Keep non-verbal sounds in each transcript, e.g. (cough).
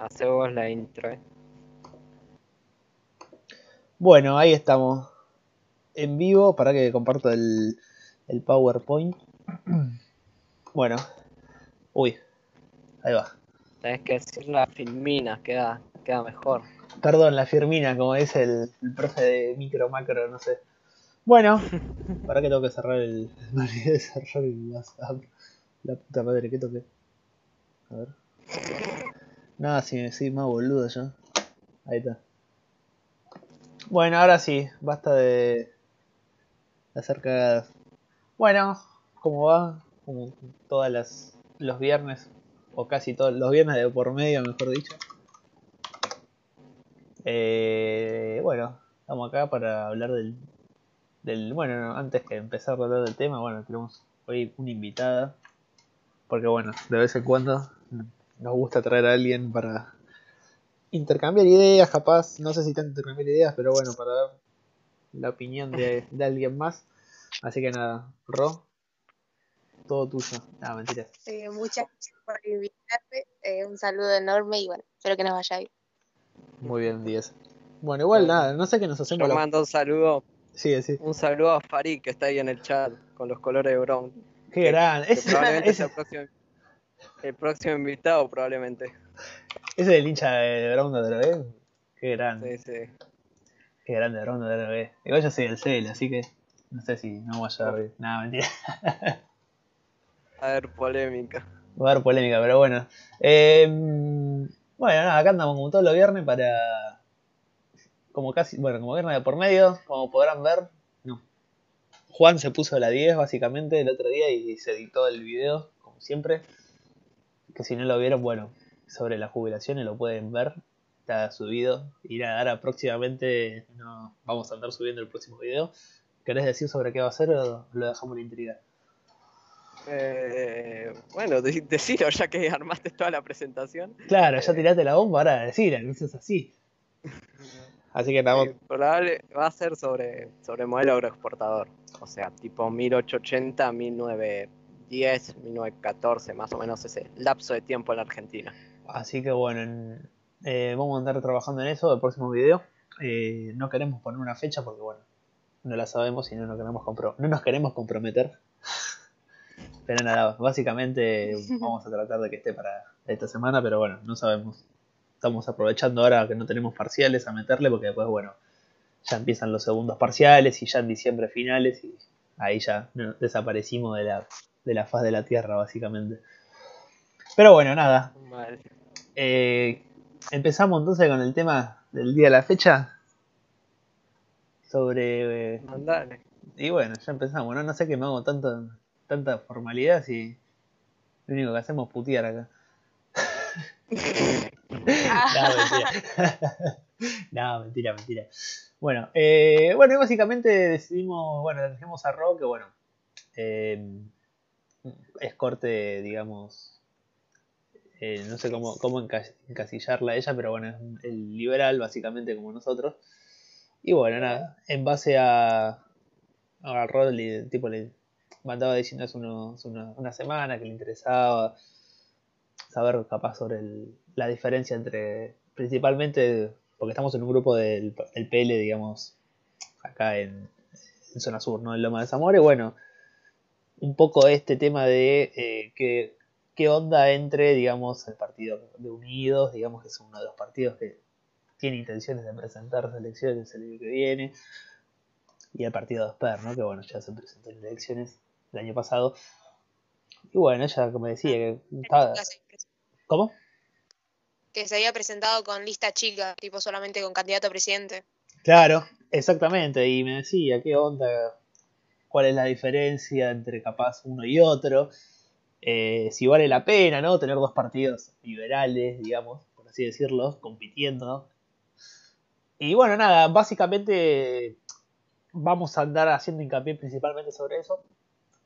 Hace vos la intro, eh. Bueno, ahí estamos. En vivo, para que comparto el, el PowerPoint. Bueno. Uy. Ahí va. Tenés que decir la filmina, queda, queda mejor. Perdón, la firmina, como dice el, el profe de micro, macro, no sé. Bueno, (laughs) para que tengo que cerrar el. Me olvidé de cerrar el WhatsApp. La puta madre, ¿qué toqué? A ver. Nada, si me decís más boludo yo. Ahí está. Bueno, ahora sí, basta de, de hacer cagadas. Bueno, ¿cómo va? Como todas las los viernes, o casi todos los viernes de por medio, mejor dicho. Eh, bueno, estamos acá para hablar del, del. Bueno, antes que empezar a hablar del tema, bueno, tenemos hoy una invitada. Porque bueno, de vez en cuando nos gusta traer a alguien para intercambiar ideas, capaz, no sé si tanto intercambiar ideas, pero bueno, para dar la opinión de, de alguien más. Así que nada, Ro, todo tuyo. Nada, mentiras. Eh, muchas gracias por invitarme. Eh, un saludo enorme y bueno, espero que nos vaya bien. Muy bien, 10. Bueno, igual nada, no sé qué nos Yo hacemos. los- mando un saludo, Sí, sí. un saludo a Farid que está ahí en el chat con los colores de Brown. Qué Que- gran. que Ese, probablemente sea el próximo, el próximo invitado, probablemente. ese del hincha de Brown de Drogué. Qué grande. Sí, sí. Qué grande Brown de Drogué. Igual yo soy del CL, así que no sé si no voy a bien. Nada, mentira. A ver, polémica. Va a haber polémica, pero bueno. Eh, bueno, nada, acá andamos como todos los viernes para. Como casi. Bueno, como viernes de por medio, como podrán ver. No. Juan se puso la 10 básicamente el otro día y se editó el video, como siempre. Que si no lo vieron, bueno, sobre las jubilaciones lo pueden ver. Está subido. Y nada, próximamente no, vamos a andar subiendo el próximo video. ¿Querés decir sobre qué va a ser o lo dejamos en la intriga? Eh, bueno, de- decilo ya que armaste toda la presentación. Claro, ya tiraste la bomba, ahora decir, no así. (laughs) Así que nada, Sí, probable va a ser sobre, sobre modelo agroexportador. O sea, tipo 1880, 1910, 1914, más o menos ese lapso de tiempo en la Argentina. Así que bueno, en- eh, vamos a andar trabajando en eso el próximo video. Eh, no queremos poner una fecha porque bueno, no la sabemos y no nos queremos, compro- no nos queremos comprometer. (laughs) Pero nada, básicamente (laughs) vamos a tratar de que esté para esta semana, pero bueno, no sabemos. Estamos aprovechando ahora que no tenemos parciales a meterle porque después, bueno, ya empiezan los segundos parciales y ya en diciembre finales y ahí ya desaparecimos de la, de la faz de la Tierra, básicamente. Pero bueno, nada, eh, empezamos entonces con el tema del día de la fecha. Sobre. eh, Mandale. y bueno, ya empezamos, ¿no? No sé qué me hago tanto, tanta formalidad si lo único que hacemos es putear acá. no, mentira. no, mentira, mentira. Bueno, eh, bueno, y básicamente decidimos, bueno, le dijimos a Rock que, bueno, eh, es corte, digamos, eh, no sé cómo, cómo enca- encasillarla a ella, pero bueno, es el liberal, básicamente, como nosotros. Y bueno, nada, en base a, a Rod, le- tipo, le mandaba diciendo hace, unos- una, una semana que le interesaba saber capaz sobre el- la diferencia entre, principalmente, porque estamos en un grupo del, del PL, digamos, acá en, en zona sur, ¿no? En Loma de Zamora, y bueno, un poco este tema de eh, que, qué onda entre, digamos, el partido de Unidos, digamos que es uno de los partidos que tiene intenciones de presentarse a elecciones el año que viene, y el partido de Esper, ¿no? Que bueno, ya se presentó en elecciones el año pasado. Y bueno, ella como decía que estaba... ¿Cómo? Que se había presentado con lista chica, tipo solamente con candidato a presidente. Claro, exactamente. Y me decía, ¿qué onda? ¿Cuál es la diferencia entre capaz uno y otro? Eh, si vale la pena, ¿no? Tener dos partidos liberales, digamos, por así decirlo, compitiendo. Y bueno, nada, básicamente vamos a andar haciendo hincapié principalmente sobre eso.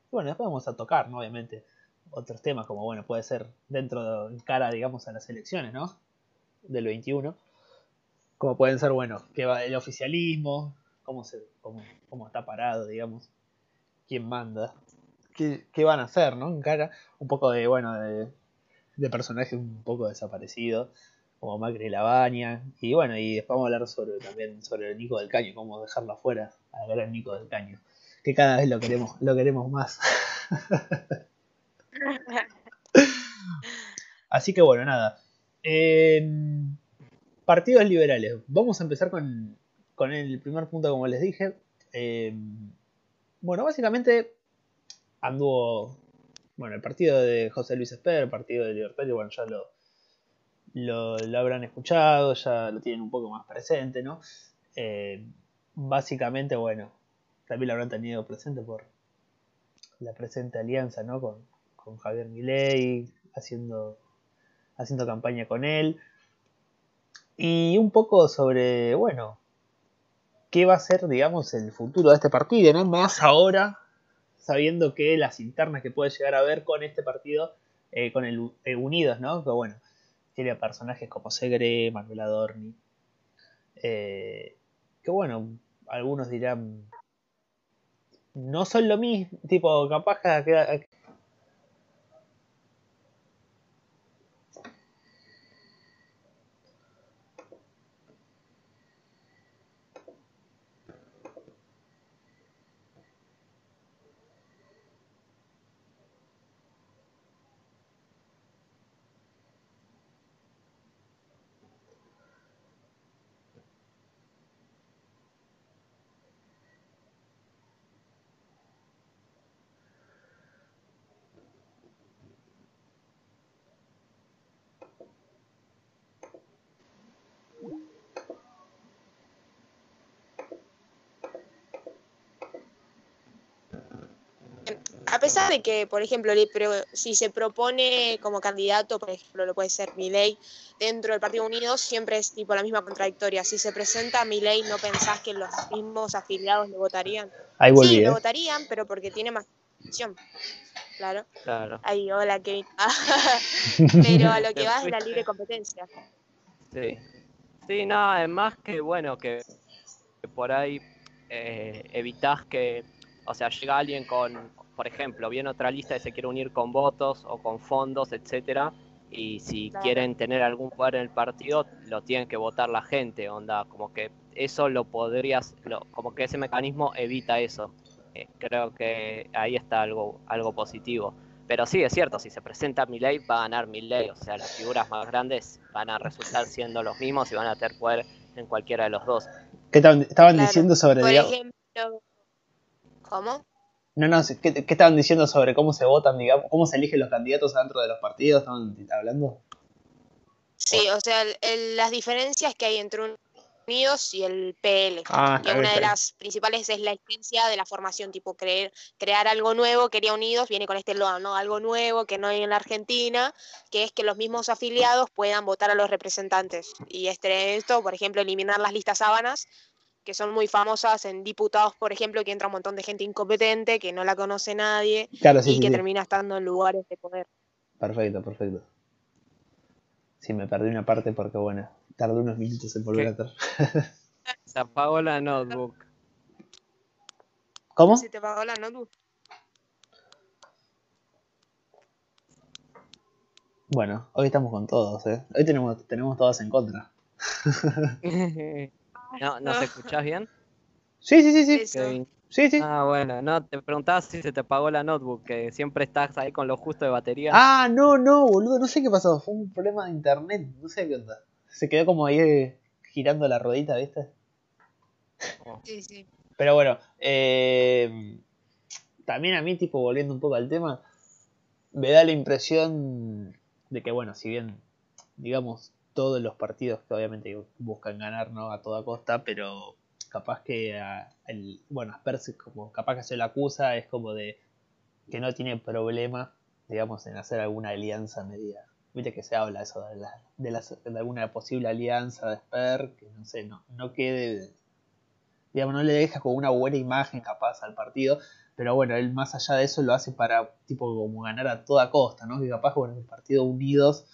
Y bueno, después vamos a tocar, ¿no? Obviamente, otros temas como, bueno, puede ser dentro de cara, digamos, a las elecciones, ¿no? Del 21 como pueden ser, bueno, que va el oficialismo, cómo, cómo, cómo está parado, digamos, quién manda, qué, qué van a hacer, ¿no? En cara, un poco de, bueno, de, de personajes un poco desaparecidos, como Macri y la baña. Y bueno, y después vamos a hablar sobre también sobre el Nico del Caño, cómo dejarlo afuera al gran Nico del Caño. Que cada vez lo queremos, lo queremos más. (laughs) Así que bueno, nada. Em, partidos liberales. Vamos a empezar con, con el primer punto, como les dije. Em, bueno, básicamente anduvo. Bueno, el partido de José Luis Esper, el partido de Libertario, bueno, ya lo, lo, habrán escuchado, ya lo tienen un poco más presente, ¿no? Eh, básicamente, bueno, también lo habrán tenido presente por la presente alianza, ¿no? Con, con Javier Milei, haciendo, haciendo campaña con él. Y un poco sobre, bueno, qué va a ser, digamos, el futuro de este partido, ¿no? Más ahora, sabiendo que las internas que puede llegar a ver con este partido, eh, con el eh, Unidos, ¿no? Que bueno, tiene personajes como Segre, Manuel Adorni. Eh, que bueno, algunos dirán, no son lo mismo, tipo, capaz que pesar de que, por ejemplo, si se propone como candidato, por ejemplo, lo puede ser Milei dentro del Partido Unido, siempre es tipo la misma contradictoria. Si se presenta Milei, ¿no pensás que los mismos afiliados lo votarían? Ahí volví, sí, lo ¿eh? votarían, pero porque tiene más opción. Claro. Claro. Ahí, hola, Kevin. (laughs) pero a lo que va es la libre competencia. Sí. Sí, no, es más que bueno, que, por ahí eh, evitas que, o sea, llega alguien con, por ejemplo, viene otra lista que se quiere unir con votos o con fondos, etcétera, y si quieren tener algún poder en el partido, lo tienen que votar la gente, onda, como que eso lo podrías, como que ese mecanismo evita eso. Eh, creo que ahí está algo, algo positivo. Pero sí, es cierto, si se presenta ley va a ganar ley, o sea, las figuras más grandes van a resultar siendo los mismos y van a tener poder en cualquiera de los dos. ¿Qué estaban diciendo sobre... Por ejemplo, ¿cómo? No, no, ¿qué, estaban diciendo sobre cómo se votan, digamos, cómo se eligen los candidatos dentro de los partidos? ¿Estaban hablando? Sí, o sea, las diferencias que hay entre Unidos y el PL. Ah, que una de las principales es la esencia de la formación, tipo creer, crear algo nuevo, quería Unidos, viene con este logo, ¿no? Algo nuevo que no hay en la Argentina, que es que los mismos afiliados puedan votar a los representantes. Y este, esto, por ejemplo, eliminar las listas sábanas que son muy famosas en diputados, por ejemplo, que entra un montón de gente incompetente, que no la conoce nadie y que termina estando en lugares de poder. Perfecto, perfecto. Sí, me perdí una parte porque, bueno, tardé unos minutos en volver a estar. (laughs) Se apagó la notebook. ¿Cómo? Se te apagó la notebook. Bueno, hoy estamos con todos, ¿eh? Hoy tenemos, tenemos todas en contra. (laughs) (laughs) ¿No, ¿no se escuchás bien? Sí, sí, sí, sí. Sí, sí. Ah, bueno, no, te preguntaba si se te apagó la notebook, que siempre estás ahí con lo justo de batería. Ah, no, no, boludo, no sé qué pasó, fue un problema de internet, no sé qué onda. Se quedó como ahí eh, girando la ruedita, ¿viste? Oh. Sí, sí. Pero bueno, eh, también a mí, tipo, volviendo un poco al tema, me da la impresión de que, bueno, si bien, digamos, todos los partidos que obviamente buscan ganar ¿no? a toda costa, pero capaz que el, bueno, Asperse como capaz que se lo acusa es como de que no tiene problema, digamos, en hacer alguna alianza media. Viste que se habla eso de, la, de, alguna posible alianza de Sper, que no sé, no, no quede, digamos, no le deja como una buena imagen capaz al partido, pero bueno, él más allá de eso lo hace para tipo como ganar a toda costa, ¿no? Que capaz bueno, el partido unidos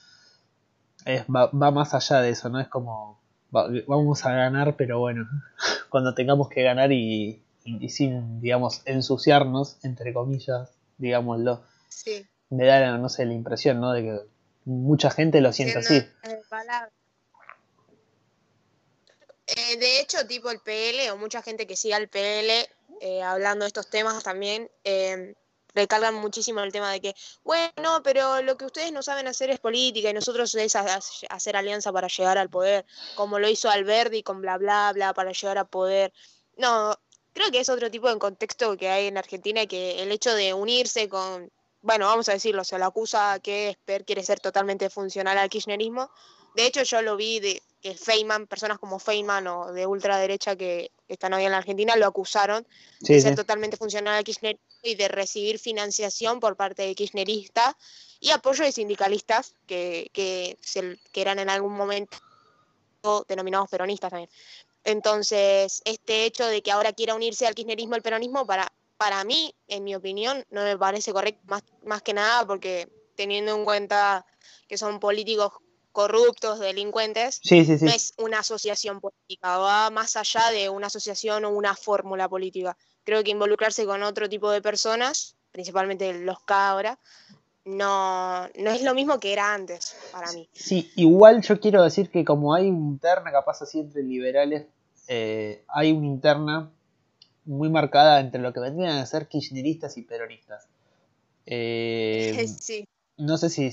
va, más allá de eso, ¿no? Es como, vamos a ganar, pero bueno, (laughs) cuando tengamos que ganar y, sin, digamos, ensuciarnos, entre comillas, digámoslo. Sí. Me da, no sé, la impresión, ¿no? De que mucha gente lo siente así. Eh, de hecho, tipo el PL o mucha gente que siga el PL eh, hablando de estos temas también, eh, recalcan muchísimo el tema de que, bueno, pero lo que ustedes no saben hacer es política y nosotros es hacer alianza para llegar al poder, como lo hizo Alberti con bla bla bla para llegar a poder. No, creo que es otro tipo de contexto que hay en Argentina que el hecho de unirse con, bueno, vamos a decirlo, se lo acusa que Esper quiere ser totalmente funcional al kirchnerismo. De hecho, yo lo vi de que Feynman, personas como Feynman o de ultraderecha que están hoy en la Argentina, lo acusaron de ser totalmente funcional al kirchnerismo y de recibir financiación por parte de kirchneristas y apoyo de sindicalistas que, que, que eran en algún momento denominados peronistas también. Entonces, este hecho de que ahora quiera unirse al kirchnerismo el peronismo, para, para mí, en mi opinión, no me parece correcto, más, más que nada porque teniendo en cuenta que son políticos corruptos, delincuentes, no es una asociación política, va más allá de una asociación o una fórmula política creo que involucrarse con otro tipo de personas, principalmente los K ahora, no, no es lo mismo que era antes para mí. Sí, igual yo quiero decir que como hay una interna capaz así entre liberales, eh, hay una interna muy marcada entre lo que vendrían a ser kirchneristas y peronistas. Eh, (laughs) sí. No sé si,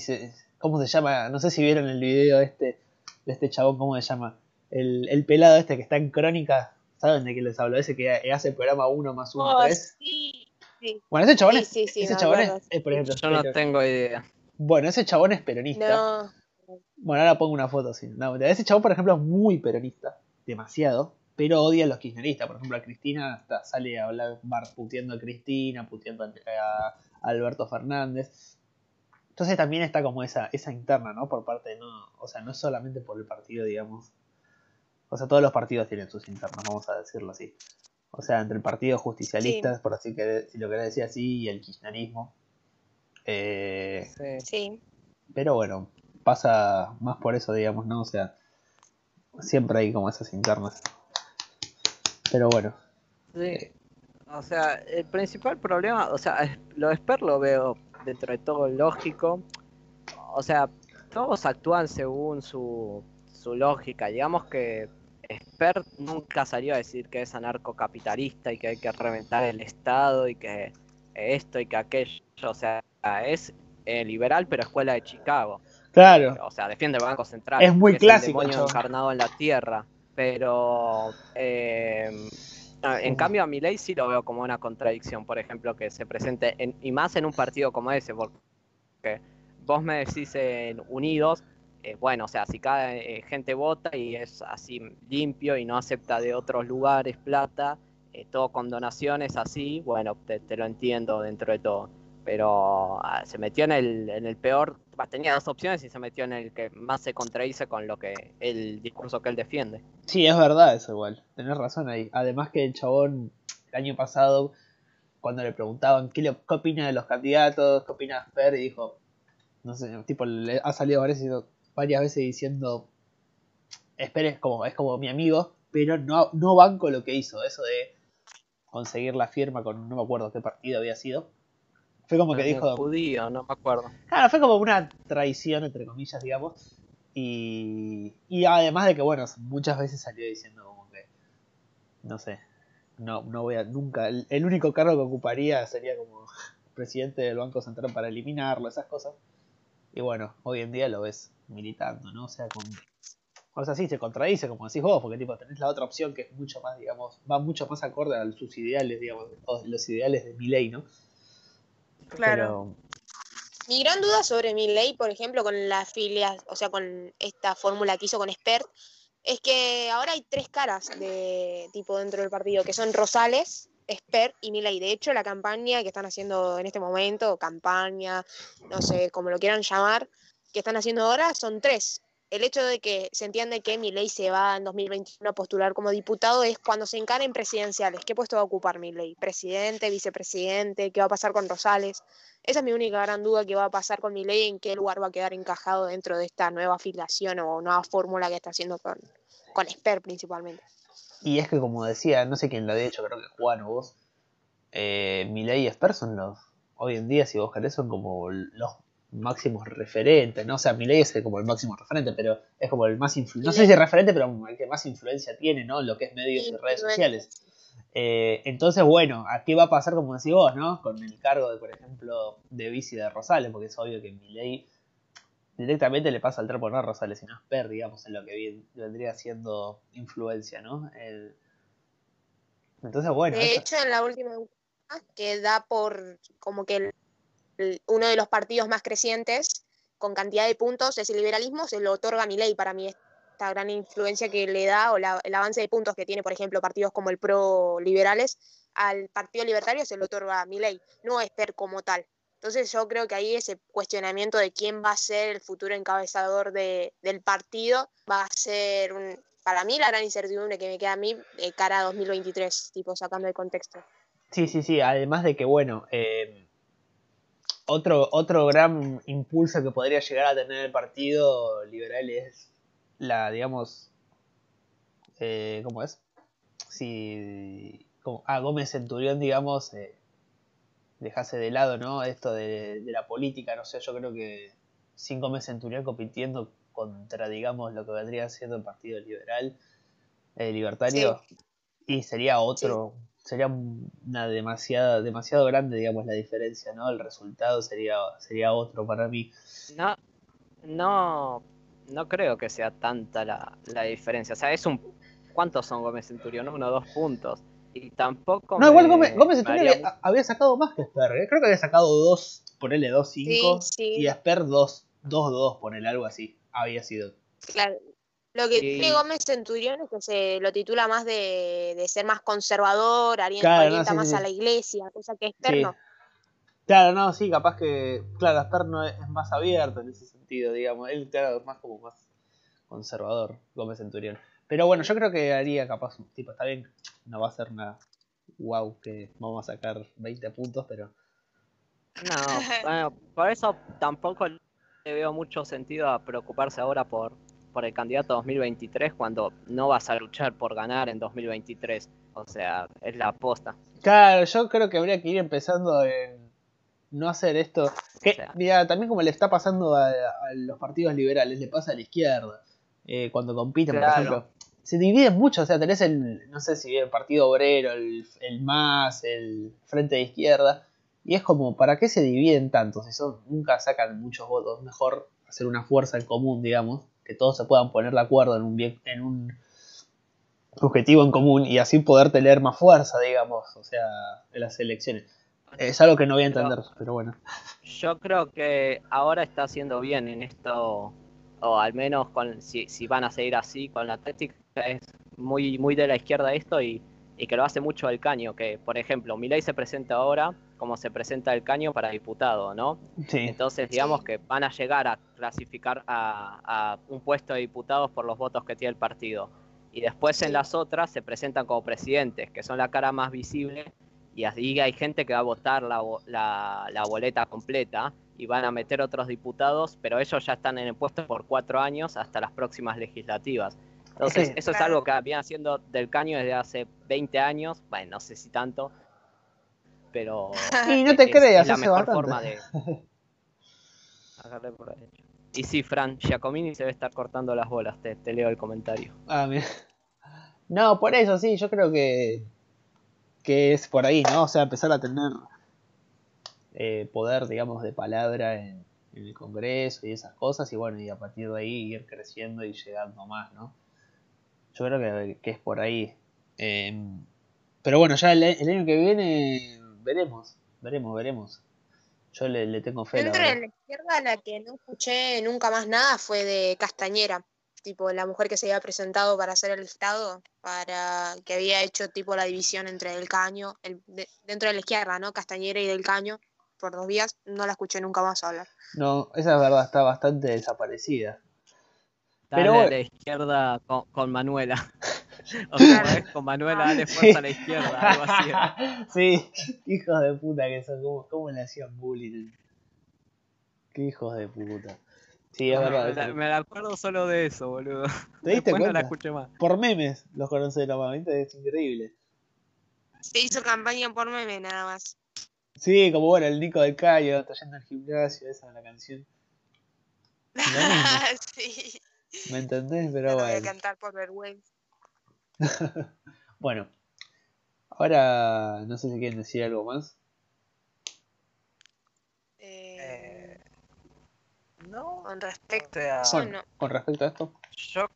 ¿cómo se llama? No sé si vieron el video este, de este chabón, ¿cómo se llama? El, el pelado este que está en crónica, ¿Saben de qué les hablo? Ese que hace el programa 1 más 1, 3. Sí, Bueno, ese chabón, es, ese chabón es, por ejemplo, Yo no tengo idea. Bueno, ese chabón es peronista. No. Bueno, ahora pongo una foto así. ese chabón, por ejemplo, es muy peronista. Demasiado. Pero odia a los kirchneristas. Por ejemplo, a Cristina hasta sale a hablar puteando a Cristina, puteando a, Alberto Fernández. Entonces también está como esa, esa interna, ¿no? Por parte de no. O sea, no es solamente por el partido, digamos, o sea, todos los partidos tienen sus internos, vamos a decirlo así. O sea, entre el Partido Justicialista, por así que si lo querés decir así, y el kirchnerismo. Eh, sí. Pero bueno, pasa más por eso, digamos, ¿no? O sea, siempre hay como esas internas. Pero bueno. Sí. O sea, el principal problema, o sea, lo de Sper lo veo dentro de todo lógico. O sea, todos actúan según su, su lógica. Digamos que Expert nunca salió a decir que es anarcocapitalista y que hay que reventar el Estado y que esto y que aquello. O sea, es eh, liberal, pero escuela de Chicago. Claro. O sea, defiende el Banco Central. Es muy clásico. Es el demonio encarnado en la tierra. Pero. Eh, en cambio, a mi ley sí lo veo como una contradicción, por ejemplo, que se presente, en, y más en un partido como ese, porque vos me decís en Unidos, eh, bueno, o sea, si cada eh, gente vota y es así limpio y no acepta de otros lugares plata, eh, todo con donaciones así, bueno, te, lo entiendo dentro de todo. Pero ah, se metió en el, en el peor, tenía dos opciones y se metió en el que más se contradice con lo que el discurso que él defiende. Sí, es verdad eso igual, tenés razón ahí. Además que el chabón el año pasado, cuando le preguntaban qué, le, qué opina de los candidatos, qué opina Fer, y dijo, no sé, tipo, le ha salido varias veces diciendo, espere, es como, es como mi amigo, pero no, no banco lo que hizo, eso de conseguir la firma con no me acuerdo qué partido había sido. Fue como que dijo... Judío, no me acuerdo. Claro, fue como una traición, entre comillas, digamos. Y, y además de que, bueno, muchas veces salió diciendo como que, no sé, no, no voy a nunca, el, el único cargo que ocuparía sería como presidente del Banco Central para eliminarlo, esas cosas. Y bueno, hoy en día lo ves militando, ¿no? O sea, con, o sea, sí, se contradice, como decís vos, porque tipo, tenés la otra opción que es mucho más, digamos, va mucho más acorde a sus ideales, digamos, los ideales de mi ley, ¿no? Claro. Mi gran duda sobre mi ley, por ejemplo, con la filia, o sea, con esta fórmula que hizo con Spert, es que ahora hay tres caras de tipo dentro del partido, que son Rosales, Spert y Milei. De hecho, la campaña que están haciendo en este momento, campaña, no sé, como lo quieran llamar, que están haciendo ahora son tres. El hecho de que se entiende que ley se va en 2021 a postular como diputado es cuando se encaren presidenciales. ¿Qué puesto va a ocupar ley ¿Presidente, vicepresidente? ¿Qué va a pasar con Rosales? Esa es mi única gran duda que va a pasar con ley en qué lugar va a quedar encajado dentro de esta nueva afiliación o nueva fórmula que está haciendo con, con Esper principalmente. Y es que como decía, no sé quién lo había dicho, creo que Juan o vos, eh, ley y Esper son los, hoy en día si vos querés, son como los máximos referentes, ¿no? O sea, Milei es como el máximo referente, pero es como el más influyente, no sé si es referente, pero el que más influencia tiene, ¿no? Lo que es medios y redes sociales. Eh, entonces, bueno, aquí va a pasar como decís vos, ¿no? Con el cargo de, por ejemplo, de bici de Rosales, porque es obvio que Milei directamente le pasa al trapo no a Rosales, sino a Per, digamos, en lo que vendría siendo influencia, ¿no? Entonces, bueno. De hecho, en la última que da por como que uno de los partidos más crecientes con cantidad de puntos es el liberalismo, se lo otorga a ley para mí esta gran influencia que le da o el avance de puntos que tiene, por ejemplo, partidos como el pro liberales, al Partido Libertario se lo otorga a ley, no es como tal. Entonces yo creo que ahí ese cuestionamiento de quién va a ser el futuro encabezador de, del partido va a ser, un, para mí, la gran incertidumbre que me queda a mí cara a 2023, tipo sacando de contexto. Sí, sí, sí, además de que, bueno, eh, otro, otro gran impulso que podría llegar a tener el partido liberal es la, digamos, eh, ¿cómo es? Si como, ah, Gómez Centurión, digamos, eh, dejase de lado, ¿no? Esto de, la política, no sé, yo creo que sin Gómez Centurión compitiendo contra, digamos, lo que vendría siendo el Partido Liberal, eh, Libertario, y sería otro, sería una demasiada, demasiado grande, digamos, la diferencia, ¿no? El resultado sería, sería otro para mí. No, no, no creo que sea tanta la, la diferencia. O sea, es un. ¿Cuántos son Gómez Centurión? Uno dos puntos. Y tampoco. No, igual Gómez, Gómez Centurión había, sacado más que Sper. ¿eh? Creo que había sacado dos, ponele 2-5. Y Sper 2-2, ponele algo así. Había sido. Claro. Lo que tiene Gómez Centurión es que se lo titula más de, ser más conservador, orienta, más a la iglesia, cosa que Esper no. Claro, no, sí, capaz que, claro, Esper no es, más abierto en ese sentido, digamos, él claro, es más como más conservador, Gómez Centurión. Pero bueno, yo creo que haría capaz, tipo, está bien, no va a ser una wow que vamos a sacar 20 puntos, pero... No, (laughs) bueno, por eso tampoco le veo mucho sentido a preocuparse ahora por por el candidato 2023 cuando no vas a luchar por ganar en 2023. O sea, es la aposta. Claro, yo creo que habría que ir empezando en no hacer esto. Que, también como le está pasando a, los partidos liberales, le pasa a la izquierda. Eh, cuando compiten, por ejemplo. Se dividen mucho, o sea, tenés el, no sé si el Partido Obrero, el, el MAS, el Frente de Izquierda, y es como, ¿para qué se dividen tanto? Si son, nunca sacan muchos votos, mejor hacer una fuerza en común, digamos que todos se puedan poner de acuerdo en un, en un objetivo en común y así poder tener más fuerza, digamos, o sea, en las elecciones. Es algo que no voy a entender, pero, bueno. Yo creo que ahora está haciendo bien en esto, o al menos con, si, si van a seguir así con la táctica, es muy, muy de la izquierda esto y, y que lo hace mucho el caño, que por ejemplo, Milei se presenta ahora como se presenta el caño para diputado, ¿no? Entonces, digamos que van a llegar a clasificar a, un puesto de diputados por los votos que tiene el partido. Y después en las otras se presentan como presidentes, que son la cara más visible, y así hay gente que va a votar la, la, boleta completa y van a meter otros diputados, pero ellos ya están en el puesto por cuatro años hasta las próximas legislativas. Entonces, eso es algo que viene haciendo del caño desde hace 20 años, bueno, no sé si tanto, pero. (laughs) Y no te creas, es la mejor forma de. (laughs) Y sí, Fran, Giacomini se debe estar cortando las bolas, te, leo el comentario. Ah, mira. No, por eso sí, yo creo que. que es por ahí, ¿no? O sea, empezar a tener eh, poder, digamos, de palabra en, el Congreso y esas cosas, y bueno, y a partir de ahí ir creciendo y llegando más, ¿no? Yo creo que, que es por ahí. Eh, pero bueno, ya el, año que viene veremos, veremos, veremos. Yo le, tengo fe. Dentro de la izquierda, la que no escuché nunca más nada fue de Castañera, tipo la mujer que se había presentado para hacer el Estado, para que había hecho tipo la división entre el caño, el, dentro de la izquierda, ¿no? Castañera y del caño, por dos días, no la escuché nunca más hablar. No, esa es verdad, está bastante desaparecida. Pero a la izquierda con Manuela. (laughs) O sea, con Manuela dale fuerza a la izquierda, algo así. (laughs) Sí, hijos de puta que son, ¿cómo, le hacían bullying? Qué hijos de puta. Sí, es verdad. Me, acuerdo solo de eso, boludo. ¿Te diste cuenta? no la escuché más. Por memes los conocí de la es increíble. Se hizo campaña por memes nada más. Sí, como bueno, el Nico del Cayo, está yendo al gimnasio, esa es la canción. (laughs) sí. ¿Me entendés? Pero No bueno. voy a cantar por vergüenza. (laughs) Bueno, ahora no sé si quieren decir algo más. Eh, no, con respecto a no. con respecto a esto. yo,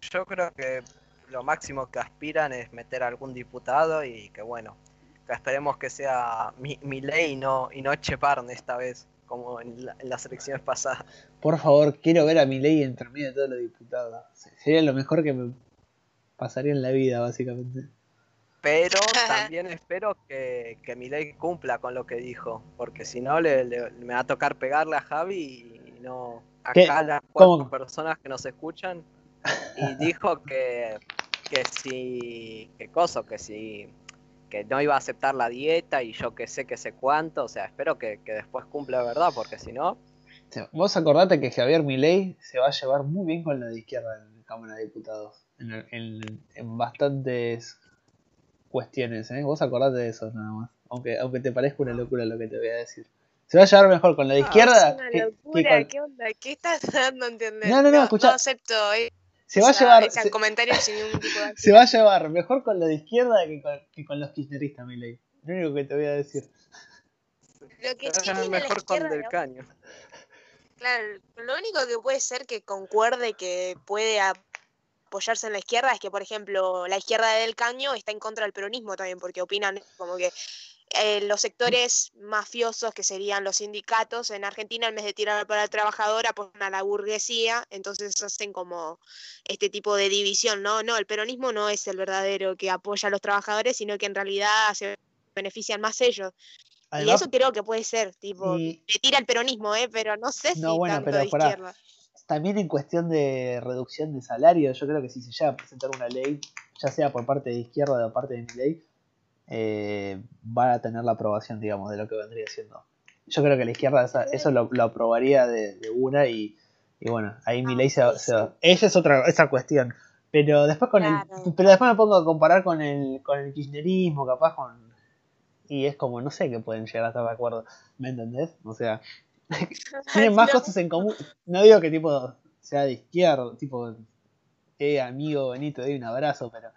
yo creo que lo máximo que aspiran es meter a algún diputado y que bueno, que esperemos que sea mi, mi ley y no, y no Cheparne esta vez, como en, la- en las elecciones pasadas. Por favor, quiero ver a mi ley entre medio de todos los diputados. Sería lo mejor que me pasaría en la vida, básicamente. Pero (laughs) también espero que, que mi ley cumpla con lo que dijo, porque si no le, le- me va a tocar pegarle a Javi y no ¿Qué? acá las ¿Cómo? cuatro personas que nos escuchan y dijo que que si que cosa, que si que no iba a aceptar la dieta y yo que sé que sé cuánto, o sea, espero que, que después cumpla verdad, porque si no, Vos acordate que Javier Milei se va a llevar muy bien con la de izquierda en la Cámara de Diputados. En, en- en bastantes cuestiones, ¿eh? Vos acordate de eso nada más. Aunque, aunque te parezca una locura lo que te voy a decir. Se va a llevar mejor con la de Ah, izquierda Es una que- que locura, con- ¿qué onda? ¿Qué estás dando a entender? No, no, no, escuchá. No acepto eh, Se va a llevar... ese se- comentario sin ningún tipo de... (laughs) Se va a llevar mejor con la de izquierda que con, que con los kirchneristas, Milei. Lo único que te voy a decir. Lo que sí la mejor con del de caño. Claro, lo único que puede ser que concuerde que puede apoyarse en la izquierda es que, por ejemplo, la izquierda del caño está en contra del peronismo también, porque opinan como que eh, los sectores mafiosos, que serían los sindicatos, en Argentina, en vez de tirar para el trabajador, apoyan a la burguesía, entonces hacen como este tipo de división, ¿no? No, el peronismo no es el verdadero que apoya a los trabajadores, sino que en realidad se benefician más ellos. y eso creo que puede ser, tipo, y le tira el peronismo, ¿eh? Pero no sé No, si bueno, tanto pero de pará. izquierda. también en cuestión de reducción de salario, yo creo que si se llega a presentar una ley, ya sea por parte de izquierda o de parte de Milei, eh, va a tener la aprobación, digamos, de lo que vendría siendo. Yo creo que la izquierda esa- eso lo, lo aprobaría de, de una y, y bueno, ahí Milei se, va- se va- Ella es otra esa cuestión. Pero después con Claro. el, pero después me pongo a comparar con el, con el kirchnerismo, capaz con y es como no sé que pueden llegar a estar de acuerdo, ¿me entendés? O sea, (laughs) tienen más (laughs) No. cosas en común. No digo que tipo sea de izquierda, tipo, eh, amigo Benito, doy un abrazo, pero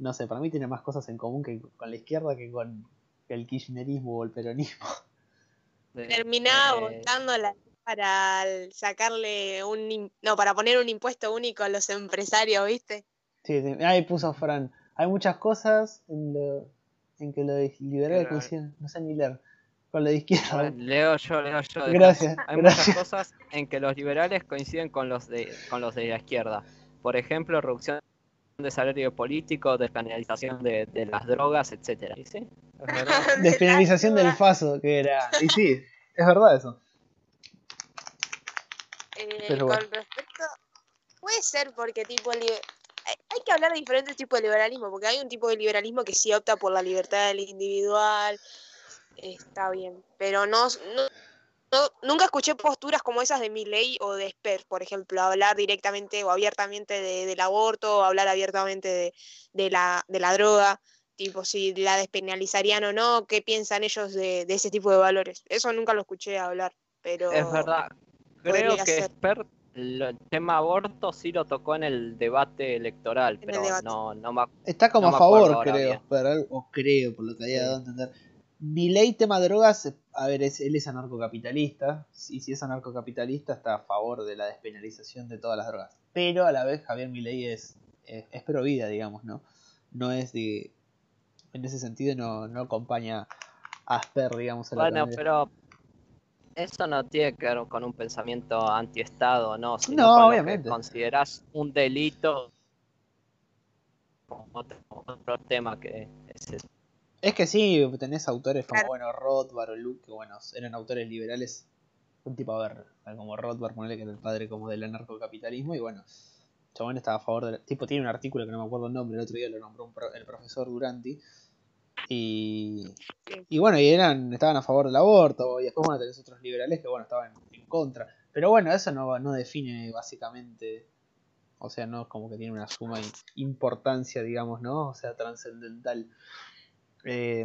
no sé, para mí tiene más cosas en común que con la izquierda que con el kirchnerismo o el peronismo. (laughs) Terminaba Eh, votándola para el- sacarle un im- no, para poner un impuesto único a los empresarios, ¿viste? Sí, sí, ahí puso Fran. Hay muchas cosas en, lo, en que lo de liberales Pero- coinciden, no sé ni leer, con lo de izquierda. Leo yo, leo yo. Gracias, Hay gracias. muchas cosas en que los liberales coinciden con los de con los de la izquierda. Por ejemplo, reducción de salario político, despenalización de, de las drogas, etcétera. ¿Y sí? Es. (laughs) Despenalización del. FASO, que era. Y sí, es verdad eso. Eh, Pero con bueno. respecto, puede ser porque tipo li- hay, hay que hablar de diferentes tipos de liberalismo, porque hay un tipo de liberalismo que sí opta por la libertad del individual, está bien, pero no, no, no- nunca escuché posturas como esas de Milley o de Esper, por ejemplo, hablar directamente o abiertamente de- del aborto, o hablar abiertamente de, de la, de la droga, tipo si la despenalizarían o no, qué piensan ellos de, de ese tipo de valores. Eso nunca lo escuché hablar, pero... Es verdad. Creo que ser. Spert lo- el tema aborto sí lo tocó en el debate electoral, el pero debate. no, no me Está como No a favor, creo. pero- o creo, por lo que había Sí. dado a entender. Milei, tema drogas, a ver, es, él es anarcocapitalista. Y si es anarcocapitalista, está a favor de la despenalización de todas las drogas. Pero a la vez, Javier Milei es, es, es pro vida, digamos, ¿no? No es de. En ese sentido, no, no acompaña a Asper, digamos, a la Bueno, pero eso no tiene que ver con un pensamiento antiestado, ¿no? Sino No, obviamente. consideras un delito como otro, otro tema que es. Es que sí, tenés autores como, Claro. bueno, Rothbard o Luke, que bueno, eran autores liberales, un tipo a ver, como Rothbard, ponele que era el padre como del anarcocapitalismo, y bueno, Chabón estaba a favor del... Tipo, tiene un artículo que no me acuerdo el nombre, el otro día lo nombró un pro- el profesor Duranti, y... Y bueno, y eran, estaban a favor del aborto, y después, bueno, tenés otros liberales que, bueno, estaban en contra. Pero bueno, eso no, no define básicamente... O sea, no es como que tiene una suma importancia, digamos, ¿no? O sea, trascendental. Eh,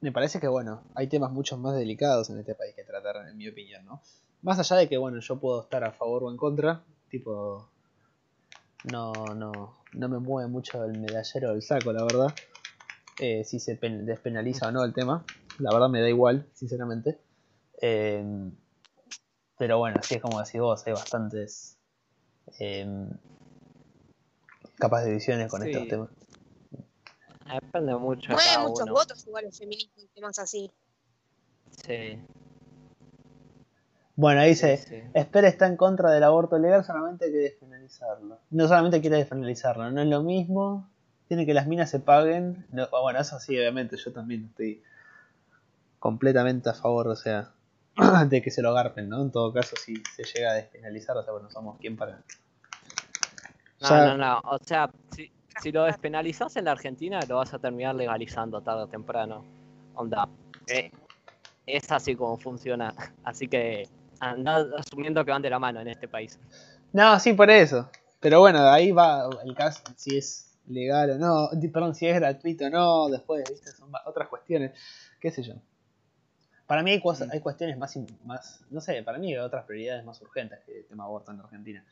me parece que, bueno, hay temas mucho más delicados en este país que tratar, en mi opinión, ¿no? Más allá de que, bueno, yo puedo estar a favor o en contra, tipo, no, no, no me mueve mucho el medallero del saco, la verdad. Eh, si se despenaliza o no el tema, la verdad me da igual, sinceramente. Em, pero bueno, así es como decís vos, hay bastantes eh, capas de visiones con estos temas. Depende mucho. Mueve muchos votos igual el feminismo y temas así. Sí. Bueno, ahí dice, sí. está en contra del aborto legal, solamente hay que despenalizarlo. No solamente quiere despenalizarlo, no es lo mismo. Tiene que las minas se paguen. bueno, eso sí, obviamente, yo también estoy completamente a favor, o sea, (clears throat) de que se lo agarren, ¿no? En todo caso, si se llega a despenalizar, o sea, bueno, somos quien para... No, no, no, o sea, si, si lo despenalizas en la Argentina, lo vas a terminar legalizando tarde o temprano. Onda, eh, es así como funciona. (laughs) Así que anda asumiendo que van de la mano en este país. No, sí, por eso. Pero bueno, ahí va el caso, si es legal o no, perdón, si es gratuito o no, después, ¿viste? Son otras cuestiones, qué sé yo. Para mí hay, cosas, hay cuestiones más, más, no sé, para mí hay otras prioridades más urgentes que el tema aborto en Argentina.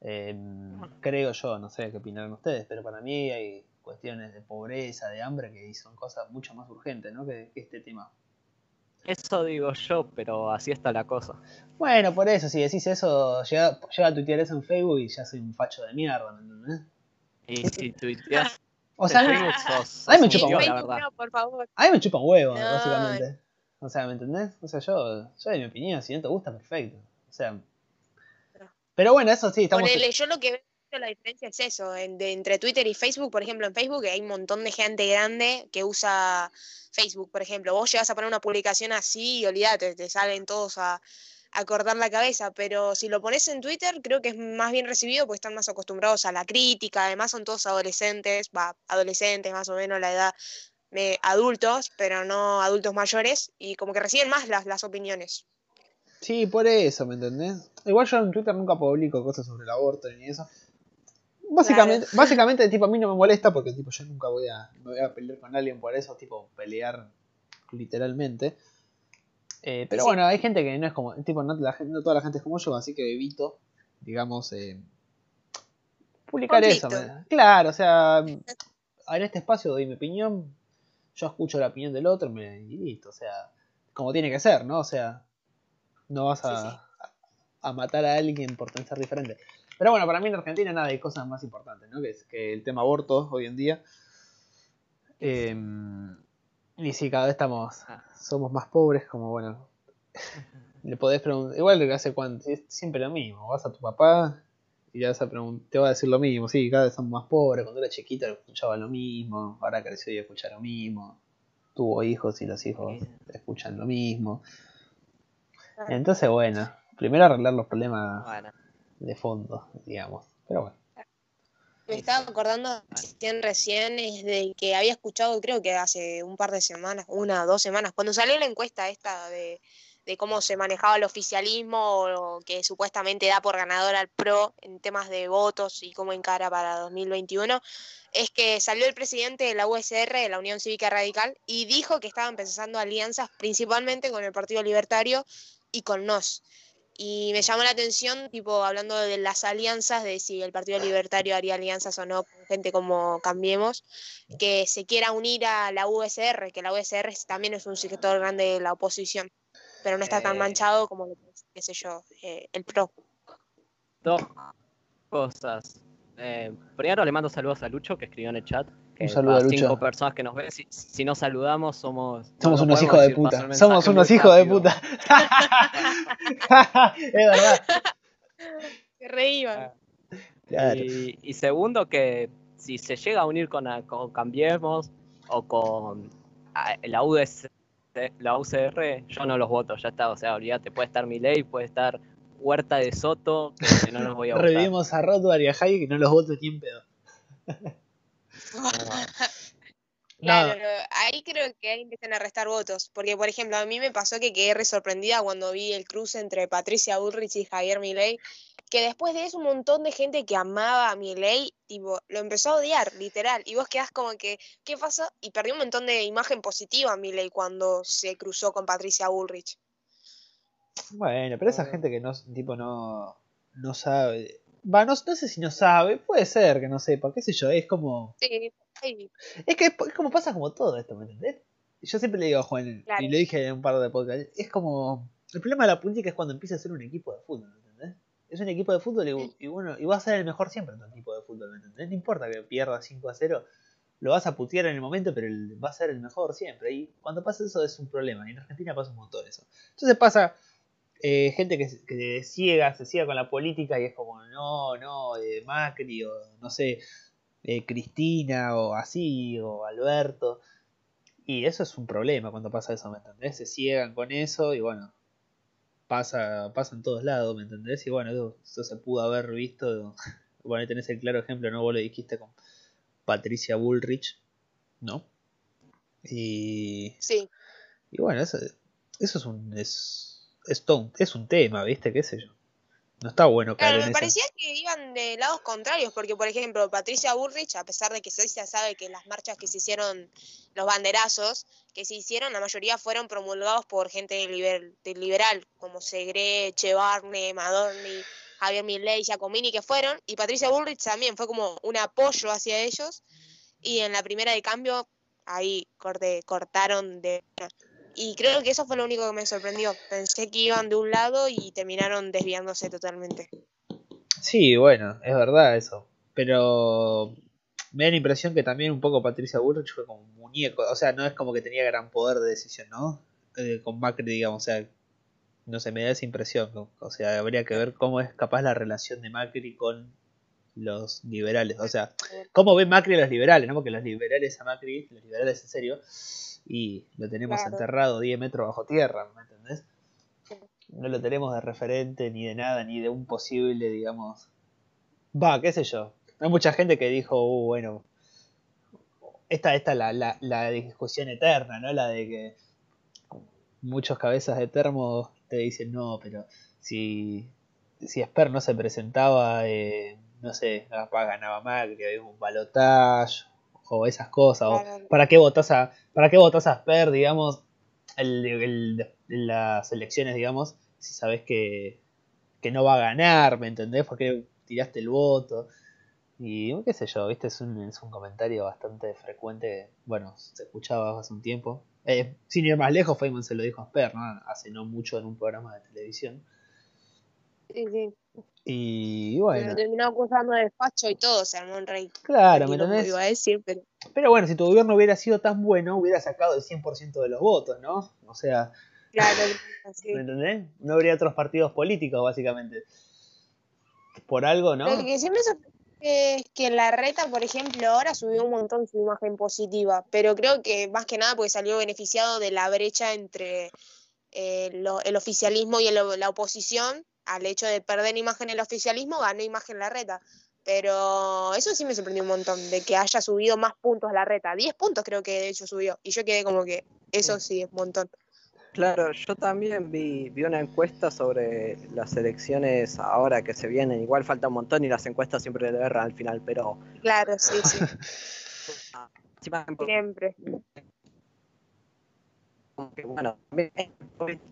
Em, creo yo, no sé qué opinarán ustedes, pero para mí hay cuestiones de pobreza, de hambre, que son cosas mucho más urgentes ¿no? que, este tema. Eso digo yo, pero así está la cosa. Bueno, por eso, si decís eso, llega, llega a tuitear eso en Facebook y ya soy un facho de mierda, ¿me entendés? Y si tuiteas. (laughs) o sea, a mí me chupa un huevo. A mí me chupa un huevo, básicamente. O sea, ¿me entendés? O sea, yo, yo de mi opinión, si no te gusta, perfecto. O sea, pero bueno, eso sí, estamos... yo lo que veo la diferencia es eso, entre Twitter y Facebook, por ejemplo, en Facebook hay un montón de gente grande que usa Facebook, por ejemplo. Vos llegas a poner una publicación así y olvídate, te salen todos a, a cortar la cabeza, pero si lo pones en Twitter creo que es más bien recibido porque están más acostumbrados a la crítica, además son todos adolescentes, va, adolescentes más o menos la edad de adultos, pero no adultos mayores, y como que reciben más las, las opiniones. Sí, por eso, ¿me entendés? Igual yo en Twitter nunca publico cosas sobre el aborto ni eso. Básicamente, básicamente, tipo, a mí no me molesta porque tipo yo nunca voy a, me voy a pelear con alguien por eso, tipo, pelear literalmente. Eh, pero bueno, hay gente que no es como, tipo, no, toda la gente es como yo, así que evito, digamos, eh, publicar eso. Claro, o sea, en este espacio doy mi opinión, yo escucho la opinión del otro me, y listo, o sea, como tiene que ser, ¿no? O sea, no vas a, a matar a alguien por pensar diferente. Pero bueno, para mí en Argentina nada, hay cosas más importantes, ¿no? Que es que el tema aborto hoy en día. Em, y si cada vez estamos, somos más pobres, como bueno, (laughs) le podés preguntar, igual que hace cuánto, es siempre lo mismo, vas a tu papá y te, vas a te va a decir lo mismo, sí, cada vez somos más pobres, cuando era chiquito escuchaba lo mismo, ahora creció y escucha lo mismo, tuvo hijos y los hijos escuchan lo mismo. Entonces, bueno, primero arreglar los problemas de fondo, digamos. Pero bueno. Me estaba acordando recién es de que había escuchado, creo que hace un par de semanas, una o dos semanas, cuando salió la encuesta esta de, de cómo se manejaba el oficialismo o que supuestamente da por ganador al PRO en temas de votos y cómo encara para 2021, es que salió el presidente de la USR, de la Unión Cívica Radical, y dijo que estaban pensando alianzas principalmente con el Partido Libertario y con NOS. Y me llamó la atención, tipo, hablando de las alianzas, de si el Partido Libertario haría alianzas o no con gente como Cambiemos, que se quiera unir a la USR, que la USR también es un sector grande de la oposición, pero no está tan eh. manchado como, qué sé yo, eh, el PRO. Dos cosas. Eh, primero le mando saludos a Lucho, que escribió en el chat. Un saludo a Lucho. cinco personas que nos ven. Si, si nos saludamos, somos. Somos unos hijos de puta. Somos unos hijos de puta. (laughs) (laughs) es verdad. Se reíban. Y, segundo, que si se llega a unir con, con Cambiemos o con la UDS, la UCR, yo no los voto, ya está. O sea, olvídate, puede estar mi ley, puede estar Huerta de Soto, que no los voy a (laughs) votar. Revivimos a Rothbard y a Jai que no los voto ni en pedo. (laughs) Claro, ahí creo que ahí empiezan a restar votos, porque por ejemplo, a mí me pasó que quedé re sorprendida cuando vi el cruce entre Patricia Bullrich y Javier Milei, que después de eso un montón de gente que amaba a Milei, tipo, lo empezó a odiar, literal, y vos quedás como que, ¿qué pasó? Y perdió un montón de imagen positiva a Milei cuando se cruzó con Patricia Bullrich. Bueno, pero esa ah. gente que no, tipo, no, no sabe, va, no, no sé si no sabe, puede ser que no sepa, qué sé yo, es como... Sí, Es que es, como pasa como todo esto, ¿me entendés? Yo siempre le digo a Juan, y lo dije en un par de podcasts, es como... El problema de la política es cuando empieza a ser un equipo de fútbol, ¿me entendés? Es un equipo de fútbol y, bueno, y va a ser el mejor siempre en tu equipo de fútbol, ¿me entendés? No importa que pierda 5 a 0, lo vas a putear en el momento, pero va a ser el mejor siempre. Y cuando pasa eso es un problema, y en Argentina pasa un montón eso. Entonces pasa eh, gente que, que ciega, se ciega con la política y es como, no, no, eh, Macri o no sé, eh, Cristina o así, o Alberto. Y eso es un problema cuando pasa eso, ¿me entendés? Se ciegan con eso y bueno, pasa, pasa en todos lados, ¿me entendés? Y bueno, eso, se pudo haber visto. (laughs) Bueno, ahí tenés el claro ejemplo, ¿no? Vos lo dijiste con Patricia Bullrich, ¿no? Y. Sí. Y bueno, eso, eso es un. Es, es, es un tema, ¿viste? ¿Qué sé yo? No está bueno Claro, me parecía que iban de lados contrarios, porque por ejemplo, Patricia Bullrich, a pesar de que se sabe que las marchas que se hicieron, los banderazos que se hicieron, la mayoría fueron promulgados por gente liberal, como Segre, Chevarne, Madorni, Javier Milley, Giacomini, que fueron, y Patricia Bullrich también fue como un apoyo hacia ellos, y en la primera de cambio, ahí corte, cortaron de... Y creo que eso fue lo único que me sorprendió. Pensé que iban de un lado y terminaron desviándose totalmente. Sí, bueno, es verdad eso. Pero me da la impresión que también un poco Patricia Bullrich fue como un muñeco. O sea, no es como que tenía gran poder de decisión, ¿no? Eh, con Macri, digamos. O sea, no sé, me da esa impresión. O sea, habría que ver cómo es capaz la relación de Macri con los liberales. O sea, cómo ve Macri a los liberales, ¿no? Porque los liberales a Macri, los liberales en serio, y lo tenemos enterrado 10 metros bajo tierra, ¿me entendés? No lo tenemos de referente ni de nada, ni de un posible, digamos... Va, qué sé yo. Hay mucha gente que dijo, uh, bueno, esta, esta es la, la, la discusión eterna, ¿no? La de que muchos cabezas de termo te dicen, no, pero si, si Esper no se presentaba, eh, no sé, ganaba Macri, había un balotaje o esas cosas, o para qué votas a, para qué votas a Sper, digamos, el, las elecciones, digamos, si sabes que, que no va a ganar, ¿me entendés? Porque tiraste el voto. Y qué sé yo, viste, es un, es un comentario bastante frecuente, bueno, se escuchaba hace un tiempo. Eh, sin ir más lejos, Feynman se lo dijo a Sper, ¿no? Hace no mucho en un programa de televisión. Sí, sí. Y bueno. Pero terminó acusando de despacho y todo, se armó un rey. Claro, ¿me entendés? Iba a decir, pero... pero bueno, si tu gobierno hubiera sido tan bueno, hubiera sacado el 100% de los votos, ¿no? O sea. Claro, (laughs) ¿Me entendés? No habría otros partidos políticos, básicamente. Por algo, ¿no? Lo que siempre es que la reta, por ejemplo, ahora subió un montón su imagen positiva, pero creo que más que nada porque salió beneficiado de la brecha entre eh, el oficialismo y la oposición al hecho de perder imagen el oficialismo, ganó imagen la reta. Pero eso sí me sorprendió un montón, de que haya subido más puntos la reta. 10 puntos creo que de hecho subió. Y yo quedé como que eso sí es un montón. Claro, yo también vi, vi una encuesta sobre las elecciones ahora que se vienen. Igual falta un montón y las encuestas siempre le erran al final, pero... Claro, sí, sí. (laughs) Siempre que bueno, también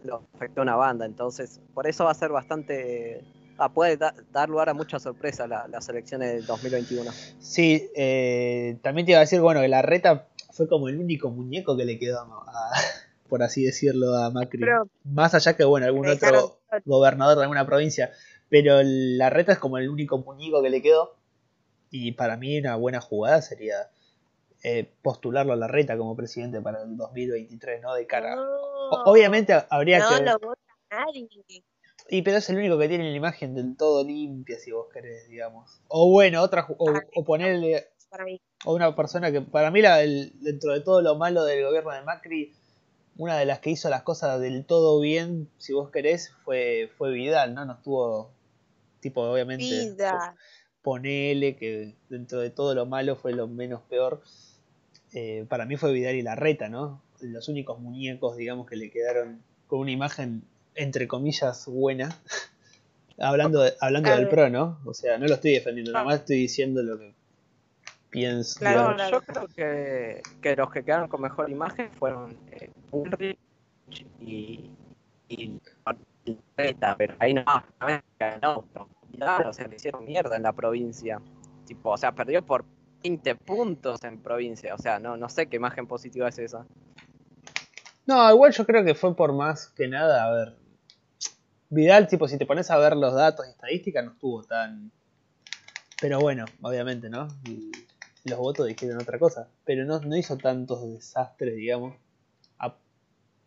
lo afectó a una banda, entonces por eso va a ser bastante, ah, puede dar lugar a muchas sorpresas la, las elecciones del 2021. Sí, eh, también te iba a decir, bueno, que la reta fue como el único muñeco que le quedó, a, (laughs) por así decirlo, a Macri. Más allá que, bueno, algún otro gobernador de alguna provincia, pero la reta es como el único muñeco que le quedó. Y para mí una buena jugada sería eh, postularlo a la reta como presidente para el 2023, ¿no? De cara. obviamente habría que. No lo vota nadie. Y pero es el único que tiene la imagen del todo limpia, si vos querés, digamos. O bueno, otra o, ponerle o una persona que para mí la, dentro de todo lo malo del gobierno de Macri, una de las que hizo las cosas del todo bien, si vos querés, fue fue Vidal, ¿no? No estuvo tipo obviamente ponele que dentro de todo lo malo fue lo menos peor eh, para mí fue Vidal y Larreta, ¿no? Los únicos muñecos, digamos, que le quedaron con una imagen, entre comillas, buena. (laughs) hablando de, hablando del pro, ¿no? O sea, no lo estoy defendiendo, nada más estoy diciendo lo que pienso. Claro, yo creo que, que, los que quedaron con mejor imagen fueron eh, Ulrich y, y pero ahí no, no, o sea, le hicieron mierda en la provincia. Tipo, o sea, perdió por 20 puntos en provincia. O sea, no, no sé qué imagen positiva es esa. No, igual yo creo que fue por más que nada, a ver. Vidal, tipo, si te pones a ver los datos y estadísticas, no estuvo tan. Pero bueno, obviamente, ¿no? los votos dijeron otra cosa. Pero no, no hizo tantos desastres, digamos. A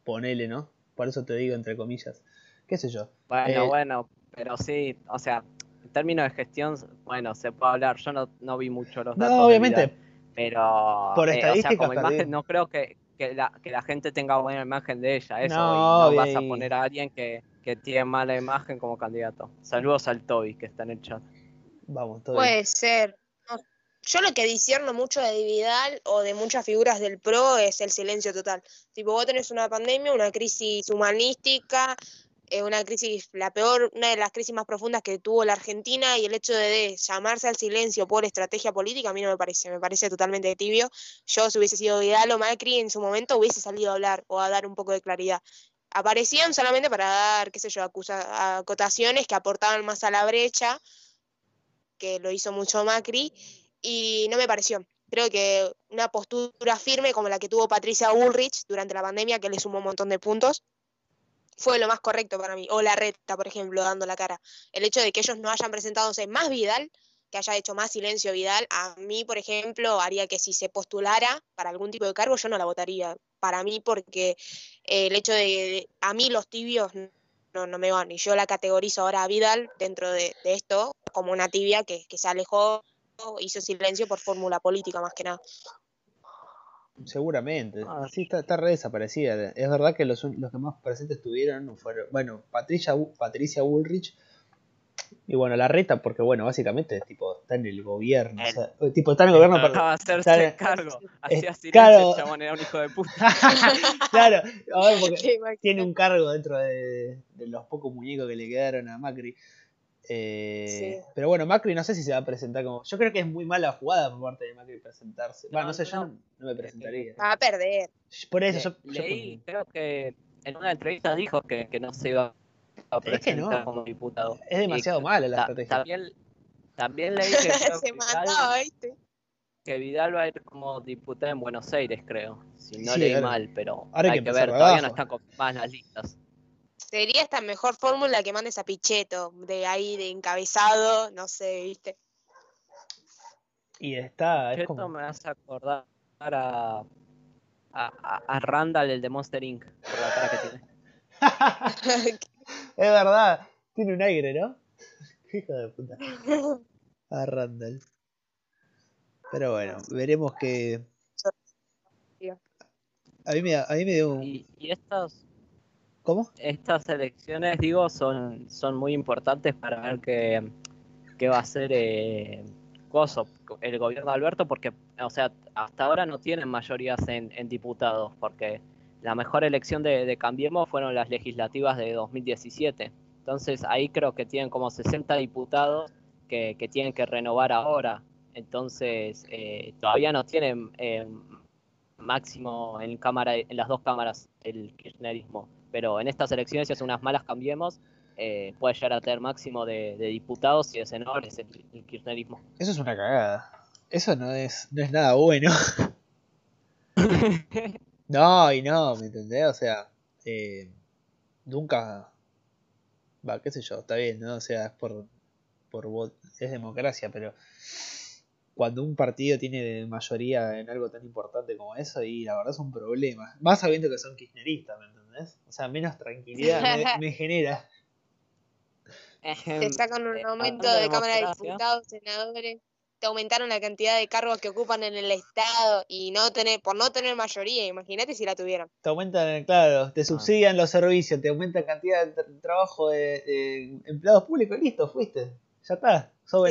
ponerle, ¿no? Por eso te digo, entre comillas. ¿Qué sé yo? Bueno, eh, bueno, pero sí, o sea, términos de gestión, bueno, se puede hablar. Yo no, no vi mucho los datos. No, obviamente. pero. Por estadísticas, eh, como imagen, no creo que, que, la, que la gente tenga buena imagen de ella. Eso. No, y no vas a poner a alguien que, que tiene mala imagen como candidato. Saludos al Toby que está en el chat. Vamos, Toby. Puede ser. Yo lo que disierno mucho de Vidal o de muchas figuras del PRO es el silencio total. Tipo, vos tenés una pandemia, una crisis humanística, una crisis, la peor, una de las crisis más profundas que tuvo la Argentina y el hecho de, llamarse al silencio por estrategia política a mí no me parece, me parece totalmente tibio. Yo si hubiese sido Vidal o Macri en su momento hubiese salido a hablar o a dar un poco de claridad. Aparecían solamente para dar, qué sé yo, acusa, acotaciones que aportaban más a la brecha, que lo hizo mucho Macri, y no me pareció. Creo que una postura firme como la que tuvo Patricia Bullrich durante la pandemia, que le sumó un montón de puntos, fue lo más correcto para mí. O la reta, por ejemplo, dando la cara. El hecho de que ellos no hayan presentado más Vidal, que haya hecho más silencio Vidal, a mí, por ejemplo, haría que si se postulara para algún tipo de cargo, yo no la votaría. Para mí, porque eh, el hecho de, a mí los tibios no, no me van. Y yo la categorizo ahora a Vidal dentro de, esto como una tibia que, que se alejó, hizo silencio por fórmula política más que nada. Seguramente. Ah, sí, está, está re desaparecida. Es verdad que los, los que más presentes estuvieron fueron, bueno, Patricia, Patricia Bullrich y bueno, la reta, porque bueno, básicamente tipo está en el gobierno. o sea, tipo está en el gobierno para. hacerse cargo. (laughs) Hacía silencio, claro, el chabón era un hijo de puta. (laughs) claro, a ver, porque (laughs) tiene un cargo dentro de, de, los pocos muñecos que le quedaron a Macri. Eh, pero bueno, Macri no sé si se va a presentar como. Yo creo que es muy mala jugada por parte de Macri presentarse. Bueno, no, sé, yo no, me presentaría. Va a perder. Por eso yo. Leí, creo que en una entrevista dijo que, que no se iba a presentar como diputado. Es demasiado mala la estrategia. También, también leí que. (laughs) se Vidal, Que Vidal va a ir como diputado en Buenos Aires, creo. Si no leí mal, pero hay que, ver. Todavía no están con más las listas. Sería esta mejor fórmula que mandes a Pichetto, de ahí, de encabezado, no sé, ¿viste? Y está. Es como... me hace acordar a, a, a, Randall, el de Monster Inc., por la cara que tiene. (laughs) es verdad, tiene un aire, ¿no? (laughs) Hijo de puta. A Randall. Pero bueno, veremos que. A mí me, a mí me dio un. Y, y estos Estas elecciones, digo, son, son muy importantes para ver qué, qué va a hacer eh, el gobierno de Alberto, porque, o sea, hasta ahora no tienen mayorías en, diputados, porque la mejor elección de, Cambiemos fueron las legislativas de 2017. Entonces ahí creo que tienen como 60 diputados que, tienen que renovar ahora. Entonces eh, todavía no tienen eh, máximo en cámara en las dos cámaras el kirchnerismo pero en estas elecciones, si hace unas malas cambiemos, eh, puede llegar a tener máximo de, diputados y de senadores el, kirchnerismo. Eso es una cagada. Eso no es, no es nada bueno. (laughs) no, y no, ¿me entendés? O sea, eh, nunca. Va, qué sé yo, está bien, ¿no? O sea, es por, por es democracia, pero cuando un partido tiene mayoría en algo tan importante como eso, y la verdad es un problema. Más sabiendo que son kirchneristas, ¿me entendés? O sea, menos tranquilidad (laughs) me, genera. Te sacan un eh, aumento de Cámara de Diputados, senadores, te aumentaron la cantidad de cargos que ocupan en el Estado y no tener, por no tener mayoría, imagínate si la tuvieran. Te aumentan, claro, te ah. subsidian los servicios, te aumentan cantidad de trabajo de, empleados públicos, listo, fuiste. Ya está. sos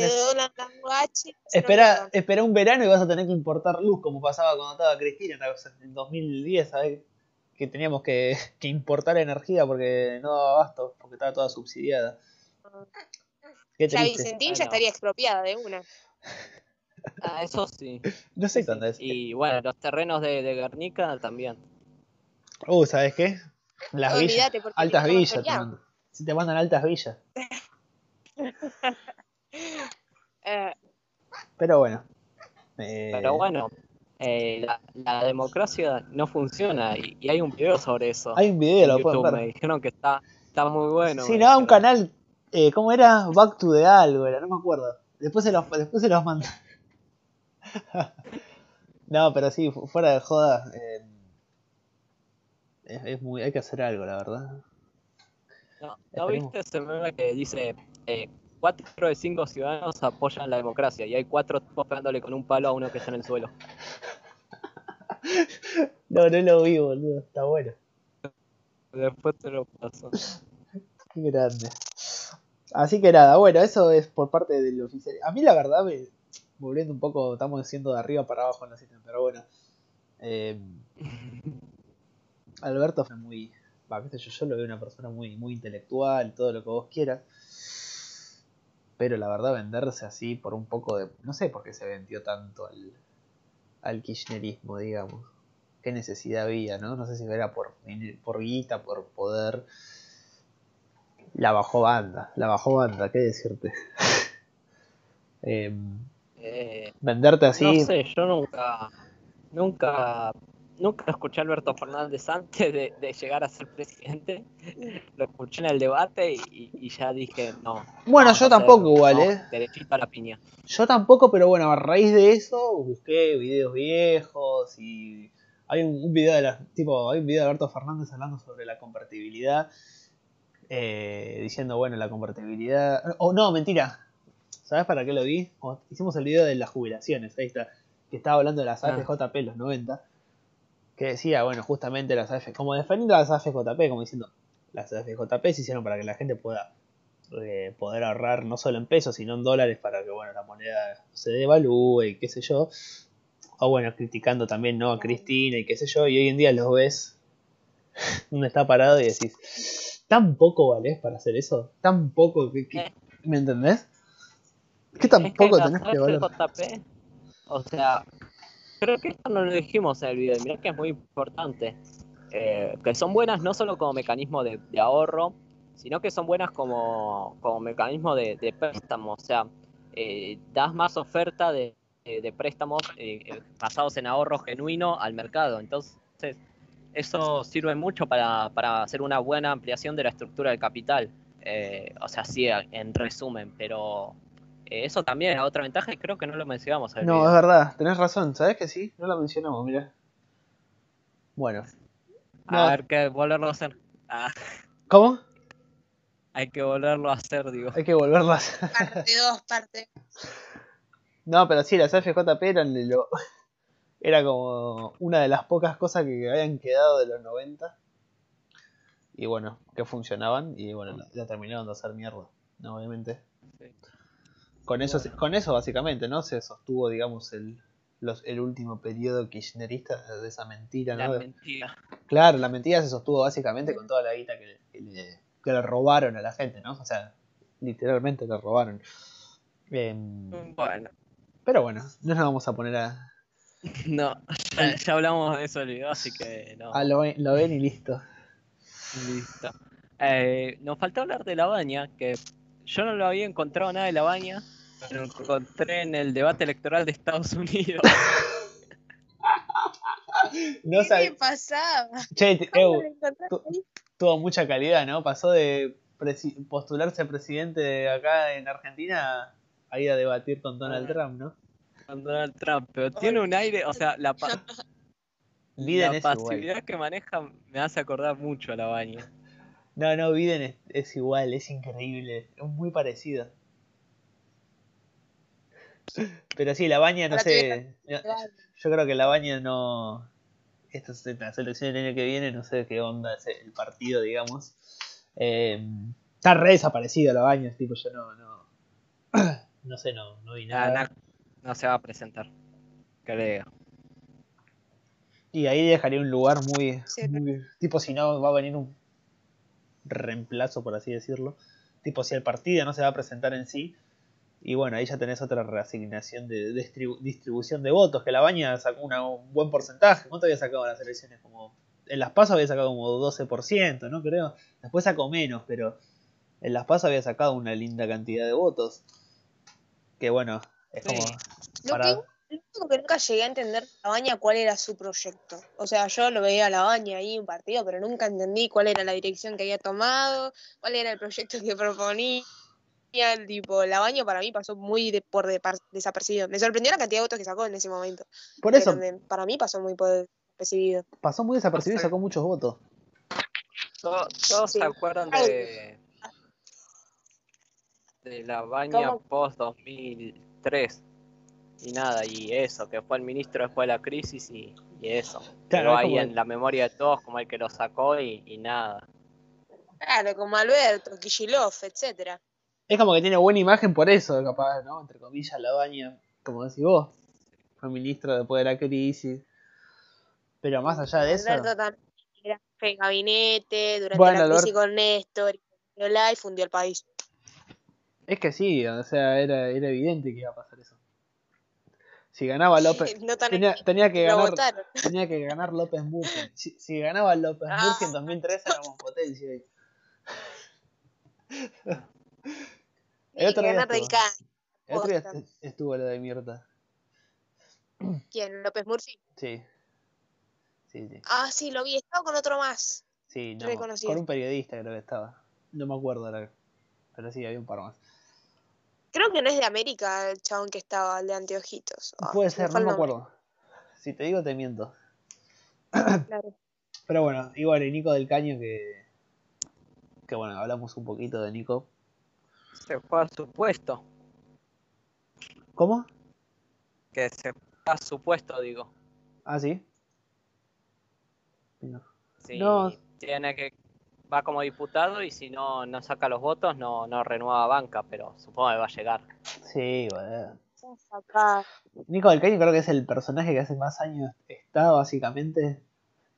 Te Espera, espera un verano y vas a tener que importar luz, como pasaba cuando estaba Cristina en 2010, ¿sabes? Que teníamos que, (laughs) que importar energía porque no daba abasto, porque estaba toda subsidiada. Triste. Vicentín Bueno. ya estaría expropiada de una. Ah, eso sí. (laughs) No sé cuándo es. Y bueno, los terrenos de, de Guernica también. Uh, ¿sabes qué? Las villas. Olvídate, porque Altas villas te mandan. Si te mandan altas villas. (laughs) Eh, Pero bueno. Eh, Pero bueno, eh, la, la democracia no funciona y, y hay un video sobre eso. Hay un video, lo pueden YouTube. ver. Me dijeron que está, está muy bueno. sí, no, un canal. Eh, ¿Cómo era? Back to the algo, era, no me acuerdo. Después se los, después se los mando. (laughs) no, pero sí, fu- fuera de joda. eh, es, es muy, hay que hacer algo, la verdad. No, ¿no viste ese meme que dice eh, cuatro de cinco ciudadanos apoyan la democracia y hay cuatro tipos pegándole con un palo a uno que está en el suelo? (laughs) No, no lo vi, boludo. Está bueno. Después te lo paso. Qué grande. Así que nada, bueno, eso es por parte del oficial. A mí la verdad, me, volviendo un poco, estamos siendo de arriba para abajo en la sistema, pero bueno. eh, (laughs) Alberto fue muy, va, qué sé yo, yo lo veo una persona muy, muy intelectual, todo lo que vos quieras. Pero la verdad, venderse así por un poco de, no sé por qué se vendió tanto al, al kirchnerismo, digamos. Qué necesidad había, ¿no? No sé si era por, por guita, por poder. La bajó banda, la bajó banda, qué decirte. (laughs) Em, Eh, venderte así. No sé, yo nunca, nunca, nunca escuché a Alberto Fernández (laughs) antes de, de llegar a ser presidente. Lo escuché en el debate y, ya dije, no. Bueno, yo hacer- tampoco igual, no, ¿eh? Derechito a la piña. Yo tampoco, pero bueno, a raíz de eso busqué videos viejos y hay un, un video de la, tipo, hay un video de Alberto Fernández hablando sobre la convertibilidad, eh, diciendo bueno la convertibilidad, o no, mentira, ¿sabes para qué lo vi? Hicimos el video de las jubilaciones, ahí está, que estaba hablando de las Ah. AFJP los 90, que decía bueno justamente las AFJP, como defendiendo las AFJP, como diciendo las AFJP se hicieron para que la gente pueda eh, poder ahorrar no solo en pesos, sino en dólares para que bueno la moneda se devalúe y qué sé yo. O bueno, criticando también ¿no? a Cristina y qué sé yo, y hoy en día los ves (laughs) donde está parado y decís, ¿tan poco valés para hacer eso? ¿Tan poco? que, que- Eh. ¿Me entendés? ¿Qué tan Es que poco las tenés que valer? O sea, creo que esto no lo dijimos en el video, mirá que es muy importante. eh, que son buenas no solo como mecanismo de, ahorro, sino que son buenas como, como mecanismo de, préstamo. O sea, eh, das más oferta de, préstamos eh, basados en ahorro genuino al mercado. Entonces, eso sirve mucho para, para hacer una buena ampliación de la estructura del capital. O sea, sí, en resumen, pero eso también es otra ventaja y creo que no lo mencionamos No, video. es verdad, tenés razón, ¿sabés que sí? No la mencionamos, mira. Bueno, no. A ver, que volverlo a hacer. Ah, ¿cómo? hay que volverlo a hacer, digo. Hay que volverlas. Parte 2, parte. (laughs) No, pero sí, las FJP eran de lo... Era como una de las pocas cosas que habían quedado de los 90. Y bueno, que funcionaban. Y bueno, la, la terminaron de hacer mierda. No, obviamente. Sí. Con eso, con eso básicamente, ¿no? Se sostuvo, digamos, el, los, el último periodo kirchnerista de esa mentira, La ¿no? De- mentira. Claro, la mentira se sostuvo básicamente con toda la guita que, que le, que le robaron a la gente, ¿no? O sea, literalmente le robaron. Em, Bueno, pero bueno, no nos vamos a poner a, (laughs) no, ya, ya hablamos de eso video, así que no. a lo, lo ven y listo. Listo. Eh, nos falta hablar de la baña, que yo no lo había encontrado nada de la baña, lo encontré en el debate electoral de Estados Unidos. (laughs) No ¿Qué pasaba? che, te- ¿Cómo eu, lo encontraste tu- ahí? tuvo mucha calidad, ¿no? Pasó de presi- postularse presidente de acá en Argentina a ir a debatir con Donald Ah. Trump, ¿no? con Donald Trump, pero tiene un aire, o sea, la, pa- (laughs) Biden la es igual. pasividad que maneja me hace acordar mucho a la baña. No, no, Biden es, es igual, es increíble, es muy parecido. Pero sí, la baña, no Ahora sé. no- yo creo que la baña no. Estas las elecciones del año que viene, no sé qué onda es el partido, digamos. Eh, está re desaparecido la baña, tipo, yo no. no (clears throat) no sé, no, no vi Ah, nada. no, no se va a presentar. Creo. Y ahí dejaría un lugar muy, Sí. muy- Tipo, si no va a venir un reemplazo, por así decirlo. Tipo, si el partido no se va a presentar en sí. Y bueno, ahí ya tenés otra reasignación de distribu- distribución de votos. Que la baña sacó una- un buen porcentaje. ¿Cuánto había sacado en las elecciones? Como. En las PASO había sacado como 12%, ¿no? Creo. Después sacó menos, pero. En las PASO había sacado una linda cantidad de votos. Que bueno, es Sí. como. Lo, que, lo que nunca llegué a entender de la baña cuál era su proyecto. O sea, yo lo veía a la baña ahí un partido, pero nunca entendí cuál era la dirección que había tomado, cuál era el proyecto que proponía. El tipo, la baña para mí pasó muy de, por de- par- desapercibido. Me sorprendió la cantidad de votos que sacó en ese momento. Por pero eso para mí pasó muy por desapercibido. pasó muy desapercibido y sacó muchos votos. To- ¿Todos Sí. se acuerdan de, de la baña ¿Cómo? post 2003? Y nada, y eso, que fue el ministro después de la crisis y, y eso. Claro, es ahí en el- la memoria de todos como el que lo sacó y, y nada. Claro, como Alberto, Kishilov, etcétera. Es como que tiene buena imagen por eso, capaz, ¿no? Entre comillas, la baña, como decís vos. Fue ministro después de la crisis. Pero más allá de eso. Alberto también era jefe de gabinete durante Bueno, la crisis con Néstor, y fundió el país. Es que sí, o sea, era, era evidente que iba a pasar eso. Si ganaba López. (laughs) No tan Tenía, tenía que ganar. votaron. (laughs) Tenía que ganar López Murphy. Si, si ganaba López Ah. Murphy en 2003 éramos potencia ahí. (laughs) El otro día estuvo. Can. El otro día Posta. est- estuvo lo de Mirta. (clears throat) ¿Quién? ¿López Murphy? Sí. Sí, sí. Ah, sí, lo vi. Estaba con otro más. Sí, no, Reconocido. con un periodista creo que estaba. No me acuerdo ahora. Pero sí, había un par más. Creo que no es de América el chabón que estaba, el de anteojitos. Ah, Puede ser, no me acuerdo. Si te digo, te miento. Claro. Pero bueno, igual, y Nico del Caño que. Que bueno, hablamos un poquito de Nico. Se fue a su puesto. ¿Cómo? Que se fue a su puesto, digo. Ah, sí. No. Sí, No. tiene que va como diputado y si no no saca los votos no no renueva banca, pero supongo que va a llegar. Sí, boludo. Acá. Nico del Caño creo que es el personaje que hace más años está básicamente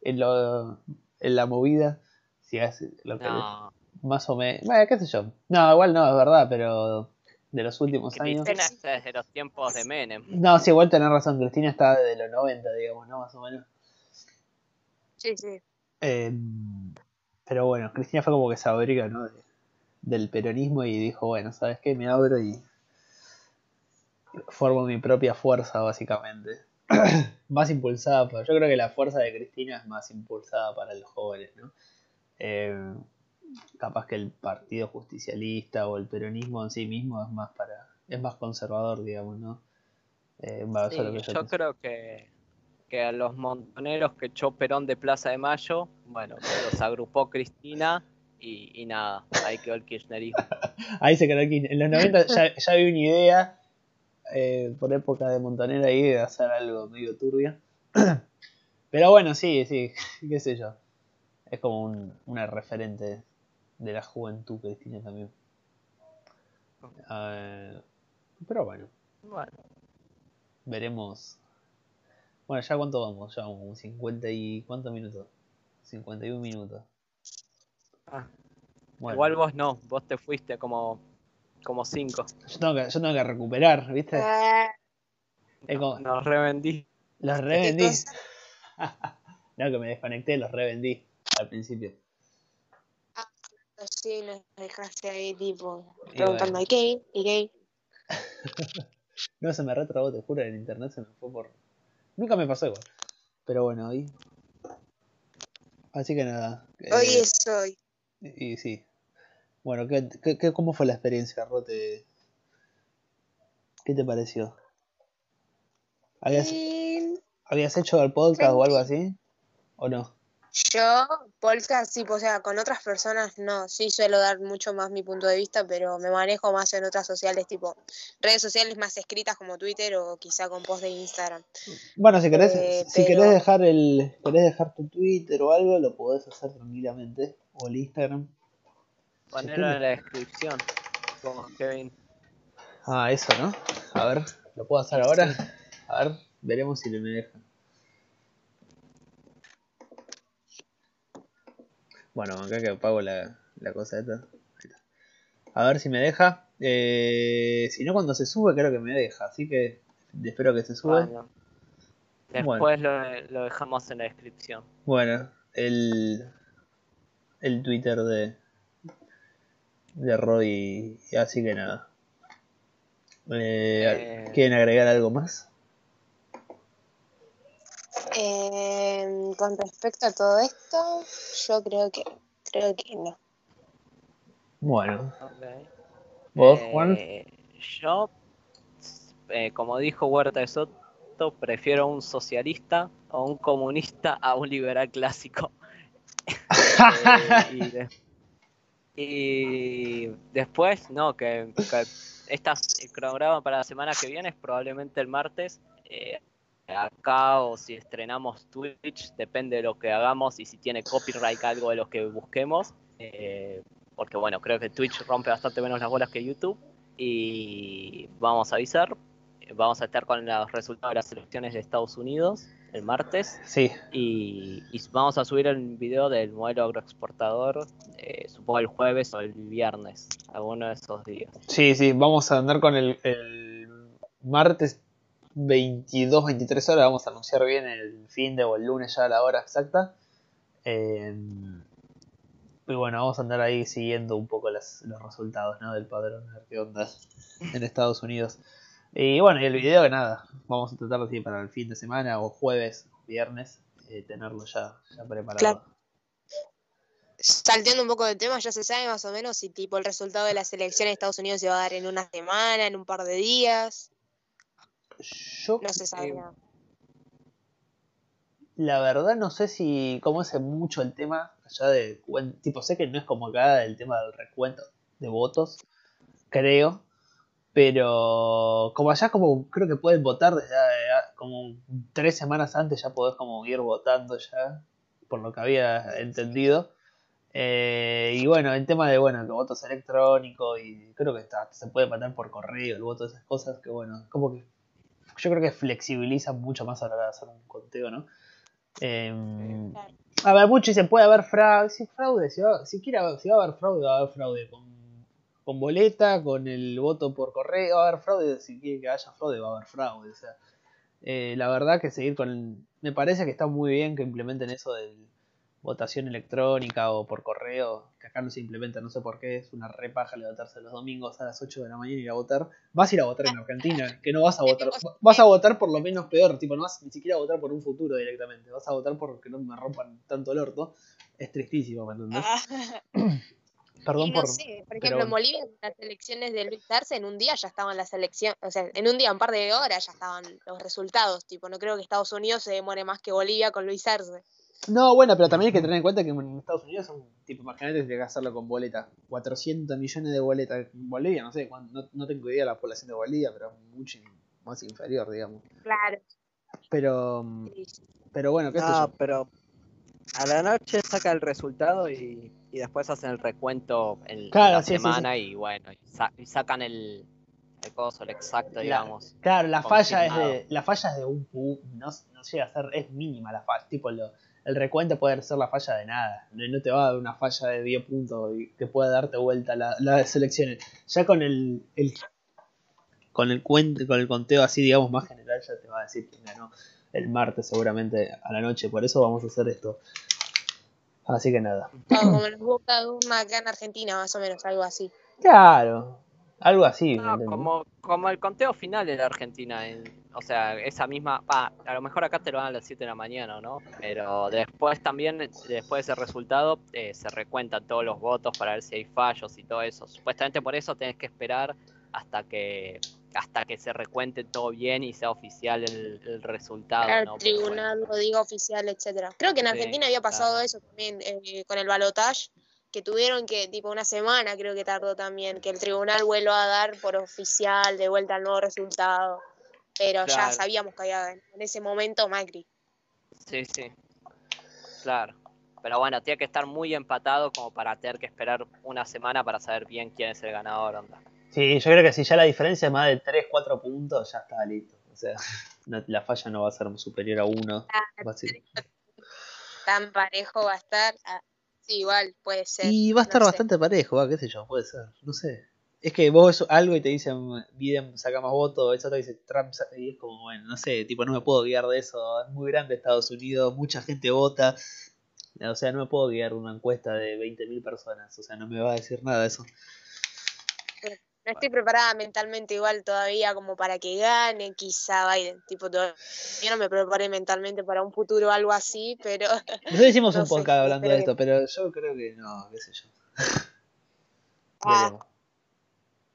en, lo, en la movida. Si hace lo que No, más o menos. Bueno, qué sé yo. No, igual no, es verdad, pero de los últimos años. Cristina está desde los tiempos de Menem. No, sí, igual tenés razón. Cristina está desde los 90, digamos, ¿no? Más o menos. Sí, sí. Eh, pero bueno, Cristina fue como que se abriga, ¿no? De- del peronismo y dijo, bueno, ¿sabes qué? Me abro y formo mi propia fuerza, básicamente. (clears throat) más impulsada, por, yo creo que la fuerza de Cristina es más impulsada para los jóvenes, ¿no? Eh, capaz que el partido justicialista o el peronismo en sí mismo es más para es más conservador, digamos, ¿no? Eh, va, eso Sí, es lo que yo creo que, que a los montoneros que echó Perón de Plaza de Mayo, bueno, los agrupó Cristina y, y nada, ahí quedó el kirchnerismo. (laughs) Ahí se quedó aquí. En los 90 ya, ya había una idea, eh, por época de Montaner ahí, de hacer algo medio turbio. (clears throat) Pero bueno, sí, sí, (laughs) qué sé yo. Es como un, una referente de la juventud, Cristina también. Eh, pero bueno, Bueno, veremos. Bueno, ¿ya cuánto vamos? Ya vamos, como 50 y... ¿Cuántos minutos? 51 minutos. ah, Bueno, igual vos no, vos te fuiste como como cinco. yo, tengo que, yo tengo que recuperar, ¿viste? Eh, como- Nos revendí. Los revendí. (laughs) no, que me desconecté, los revendí al principio. Sí, nos dejaste ahí, tipo, Y preguntando, bueno. ¿y qué? ¿Y qué? No, se me retrabó, te juro, en internet se me fue por... Nunca me pasó igual. Pero bueno, hoy... Así que nada. eh, Hoy es hoy. Y, y sí. Bueno, ¿qué, qué, qué- cómo fue la experiencia, Rote? ¿Qué te pareció? ¿Habías, ¿Habías hecho el podcast o algo así? ¿O no? Yo, podcast, sí, o sea, con otras personas no, sí suelo dar mucho más mi punto de vista, pero me manejo más en otras sociales, tipo redes sociales más escritas como Twitter o quizá con post de Instagram. Bueno, si querés, Eh, si pero- querés dejar el, querés dejar tu Twitter o algo, lo podés hacer tranquilamente. O el Instagram. Ponerlo en la descripción. Como Kevin. Ah, eso, ¿no? A ver, ¿lo puedo hacer ahora? A ver, veremos si le me deja. Bueno, acá que apago la, la cosa esta. A ver si me deja. Eh, si no, cuando se sube, creo que me deja. Así que espero que se suba. Bueno. Después lo, lo dejamos en la descripción. Bueno, el, el Twitter de, de Roy. Así que nada. Eh, Eh. ¿Quieren agregar algo más? Eh, con respecto a todo esto, yo creo que creo que no. Bueno, vos, Eh, Juan. Yo, eh, como dijo Huerta de Soto, prefiero un socialista o un comunista a un liberal clásico. (laughs) Eh, y, de- y después, no, que, que estas, el cronograma para la semana que viene es probablemente el martes. eh, acá o si estrenamos Twitch, depende de lo que hagamos y si tiene copyright algo de lo que busquemos. eh, porque bueno, creo que Twitch rompe bastante menos las bolas que YouTube. Y vamos a avisar. Vamos a estar con los resultados de las elecciones de Estados Unidos el martes. Sí, Y, y vamos a subir el video del modelo agroexportador, eh, supongo el jueves o el viernes, alguno de esos días. sí, sí, vamos a andar con el, el martes 22, 23 horas. Vamos a anunciar bien el fin de o el lunes ya a la hora exacta. Eh, y bueno, vamos a andar ahí siguiendo un poco las- los resultados ¿no? del padrón, a en Estados Unidos. Y bueno, y el video, nada, vamos a tratar de para el fin de semana o jueves viernes eh, tenerlo ya, ya preparado. Claro. Salteando un poco del tema, ya se sabe más o menos si tipo el resultado de las elecciones de Estados Unidos se va a dar en una semana, en un par de días. Yo, No se Eh, la verdad, no sé si, cómo es mucho el tema allá de, tipo, sé que no es como acá el tema del recuento de votos, creo, pero como allá como creo que pueden votar desde eh, como tres semanas antes ya podés como ir votando ya, por lo que había entendido. Eh, y bueno, el tema de bueno, que votos electrónicos y creo que está, se puede mandar por correo el voto, esas cosas que bueno, como que yo creo que flexibiliza mucho más a la hora de hacer un conteo, ¿no? Em, a ver, mucho dice, puede haber fraude, si fraude, si va, si quiere haber- si va a haber fraude, va a haber fraude con, con boleta, con el voto por correo, va a haber fraude, si quiere que haya fraude, va a haber fraude, o sea, eh, la verdad que seguir con, me parece que está muy bien que implementen eso de votación electrónica o por correo, que acá no se implementa, no sé por qué, es una repaja levantarse los domingos a las 8 de la mañana y ir a votar, vas a ir a votar en Argentina, que no vas a votar, (laughs) vas a votar por lo menos peor, tipo, no vas ni siquiera a votar por un futuro directamente, vas a votar por que no me rompan tanto el orto, es tristísimo, ¿me entendés? Ah, (coughs) Perdón no por... sé, por pero ejemplo, en. Bolivia, en las elecciones de Luis Arce, en un día ya estaban las elecciones, o sea, en un día, un par de horas ya estaban los resultados, tipo, no creo que Estados Unidos se demore más que Bolivia con Luis Arce. No, bueno, pero también hay que tener en cuenta que en Estados Unidos son, tipo, imagínate que hacerlo con boleta, 400 millones de boletas, en Bolivia, no sé, no, no tengo idea de la población de Bolivia, pero es mucho más inferior, digamos. Claro. Pero, pero bueno, qué sé No, yo. pero a la noche saca el resultado y, y después hacen el recuento en Claro, la sí, sí, semana y bueno, y, sa- y sacan el, el coso, el exacto, digamos. Claro, la falla es de, la falla es de un pu, no, no llega a ser, es mínima la falla, tipo lo, el recuento puede ser la falla de nada, no, te va a dar una falla de 10 puntos y que pueda darte vuelta la- las elecciones. Ya con el, el con el con el conteo así digamos más general ya te va a decir quién ganó el martes seguramente a la noche, por eso vamos a hacer esto. Así que nada. Claro, como de Urna acá en Argentina, más o menos, algo así. Claro, algo así. ¿me No, como, como el conteo final de la Argentina, en- o sea, esa misma, a lo mejor acá te lo dan a las 7 de la mañana, ¿no? Pero después también, después de ese resultado, eh, se recuentan todos los votos para ver si hay fallos y todo eso. Supuestamente por eso tenés que esperar hasta que hasta que se recuente todo bien y sea oficial el, el resultado, Claro, ¿no? el Pero bueno. tribunal lo diga oficial, etcétera. Creo que en Sí, Argentina había pasado claro. eso también eh, con el balotage, que tuvieron que, tipo, una semana creo que tardó también, que el tribunal vuelva a dar por oficial de vuelta el nuevo resultado. Pero ya sabíamos que había en ese momento Macri. Sí, sí. Claro. Pero bueno, tiene que estar muy empatado como para tener que esperar una semana para saber bien quién es el ganador, onda. Sí, yo creo que si ya la diferencia es más de 3, 4 puntos, ya está listo. O sea, (laughs) no- la falla no va a ser superior a 1. Ah, (laughs) Tan parejo va a estar. Ah, igual puede ser. Y va a estar no sé. bastante parejo, va, qué sé yo, puede ser, no sé. Es que vos ves algo y te dicen Biden saca más votos, eso te dice Trump y es como, bueno, no sé, tipo no me puedo guiar de eso, es muy grande Estados Unidos, mucha gente vota, o sea, no me puedo guiar de una encuesta de 20.000 personas, o sea, no me va a decir nada eso. No estoy preparada mentalmente igual todavía como para que gane quizá Biden. Tipo, todavía no me preparé mentalmente para un futuro o algo así, pero (laughs) Nosotros hicimos No un podcast hablando de esto, pero yo creo que no, qué sé yo. (laughs) Ah.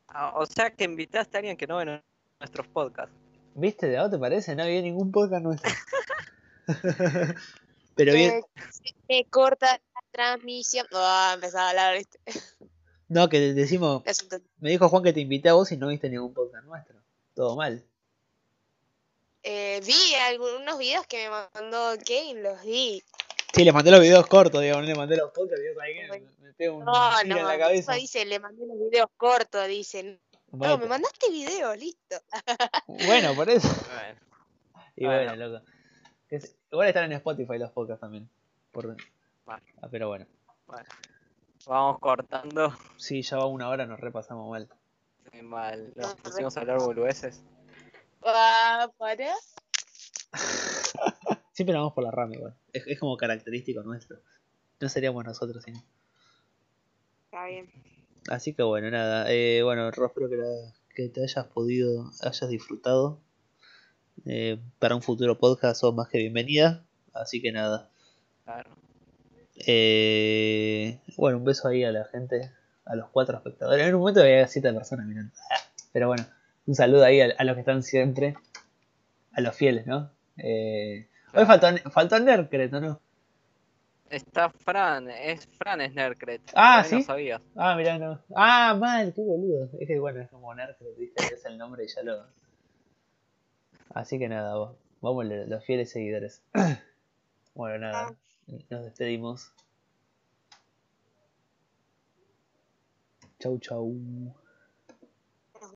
Ah, o sea que invitaste a alguien que no ve nuestros podcasts. ¿Viste? ¿De te parece? No había ningún podcast nuestro. (laughs) pero bien, se me corta la transmisión. Ah, empezaba a hablar, ¿viste? No, que decimos, me dijo Juan que te invité a vos y no viste ningún podcast nuestro. Todo mal. Eh, vi algunos videos que me mandó Kane, los vi. Sí, les mandé los videos cortos, digamos, no le mandé los podcasts, digo, ahí que Bueno. me, pego un No, tiro en no, la eso cabeza. dice, le mandé los videos cortos, dicen. No, Bueno, me mandaste videos, listo. (laughs) bueno, por eso. Bueno, Y Bueno. bueno, loco. Es- Igual están en Spotify los podcasts también. Por... Vale. Ah, pero bueno. bueno. Vamos cortando. Sí, ya va una hora, nos repasamos mal. Qué mal. Nos No, pusimos a hablar boludeces. Ah, para. (laughs) Siempre vamos por la rama igual. Es, es como característico nuestro. No seríamos nosotros sino. Está bien. Así que bueno, nada. Eh, bueno, Ro, espero que, la- que te hayas podido, hayas disfrutado. Eh, para un futuro podcast sos más que bienvenida. Así que nada. Claro. Eh, bueno, un beso ahí a la gente, a los cuatro espectadores. En un momento había siete personas mirando. Pero bueno, un saludo ahí a, a los que están siempre, a los fieles, ¿no? Eh, hoy faltó, faltó Nerdcret, ¿o no? Está Fran, es Fran es Nerdcret. Ah, no ¿sí? Ah, mirá, no. Ah, mal, qué boludo. Es que bueno, es como Nerdcret, ¿viste? Es el nombre y ya lo. Así que nada, vos- vamos los fieles seguidores. (clears throat) Bueno, nada, nos despedimos. Chau, chau.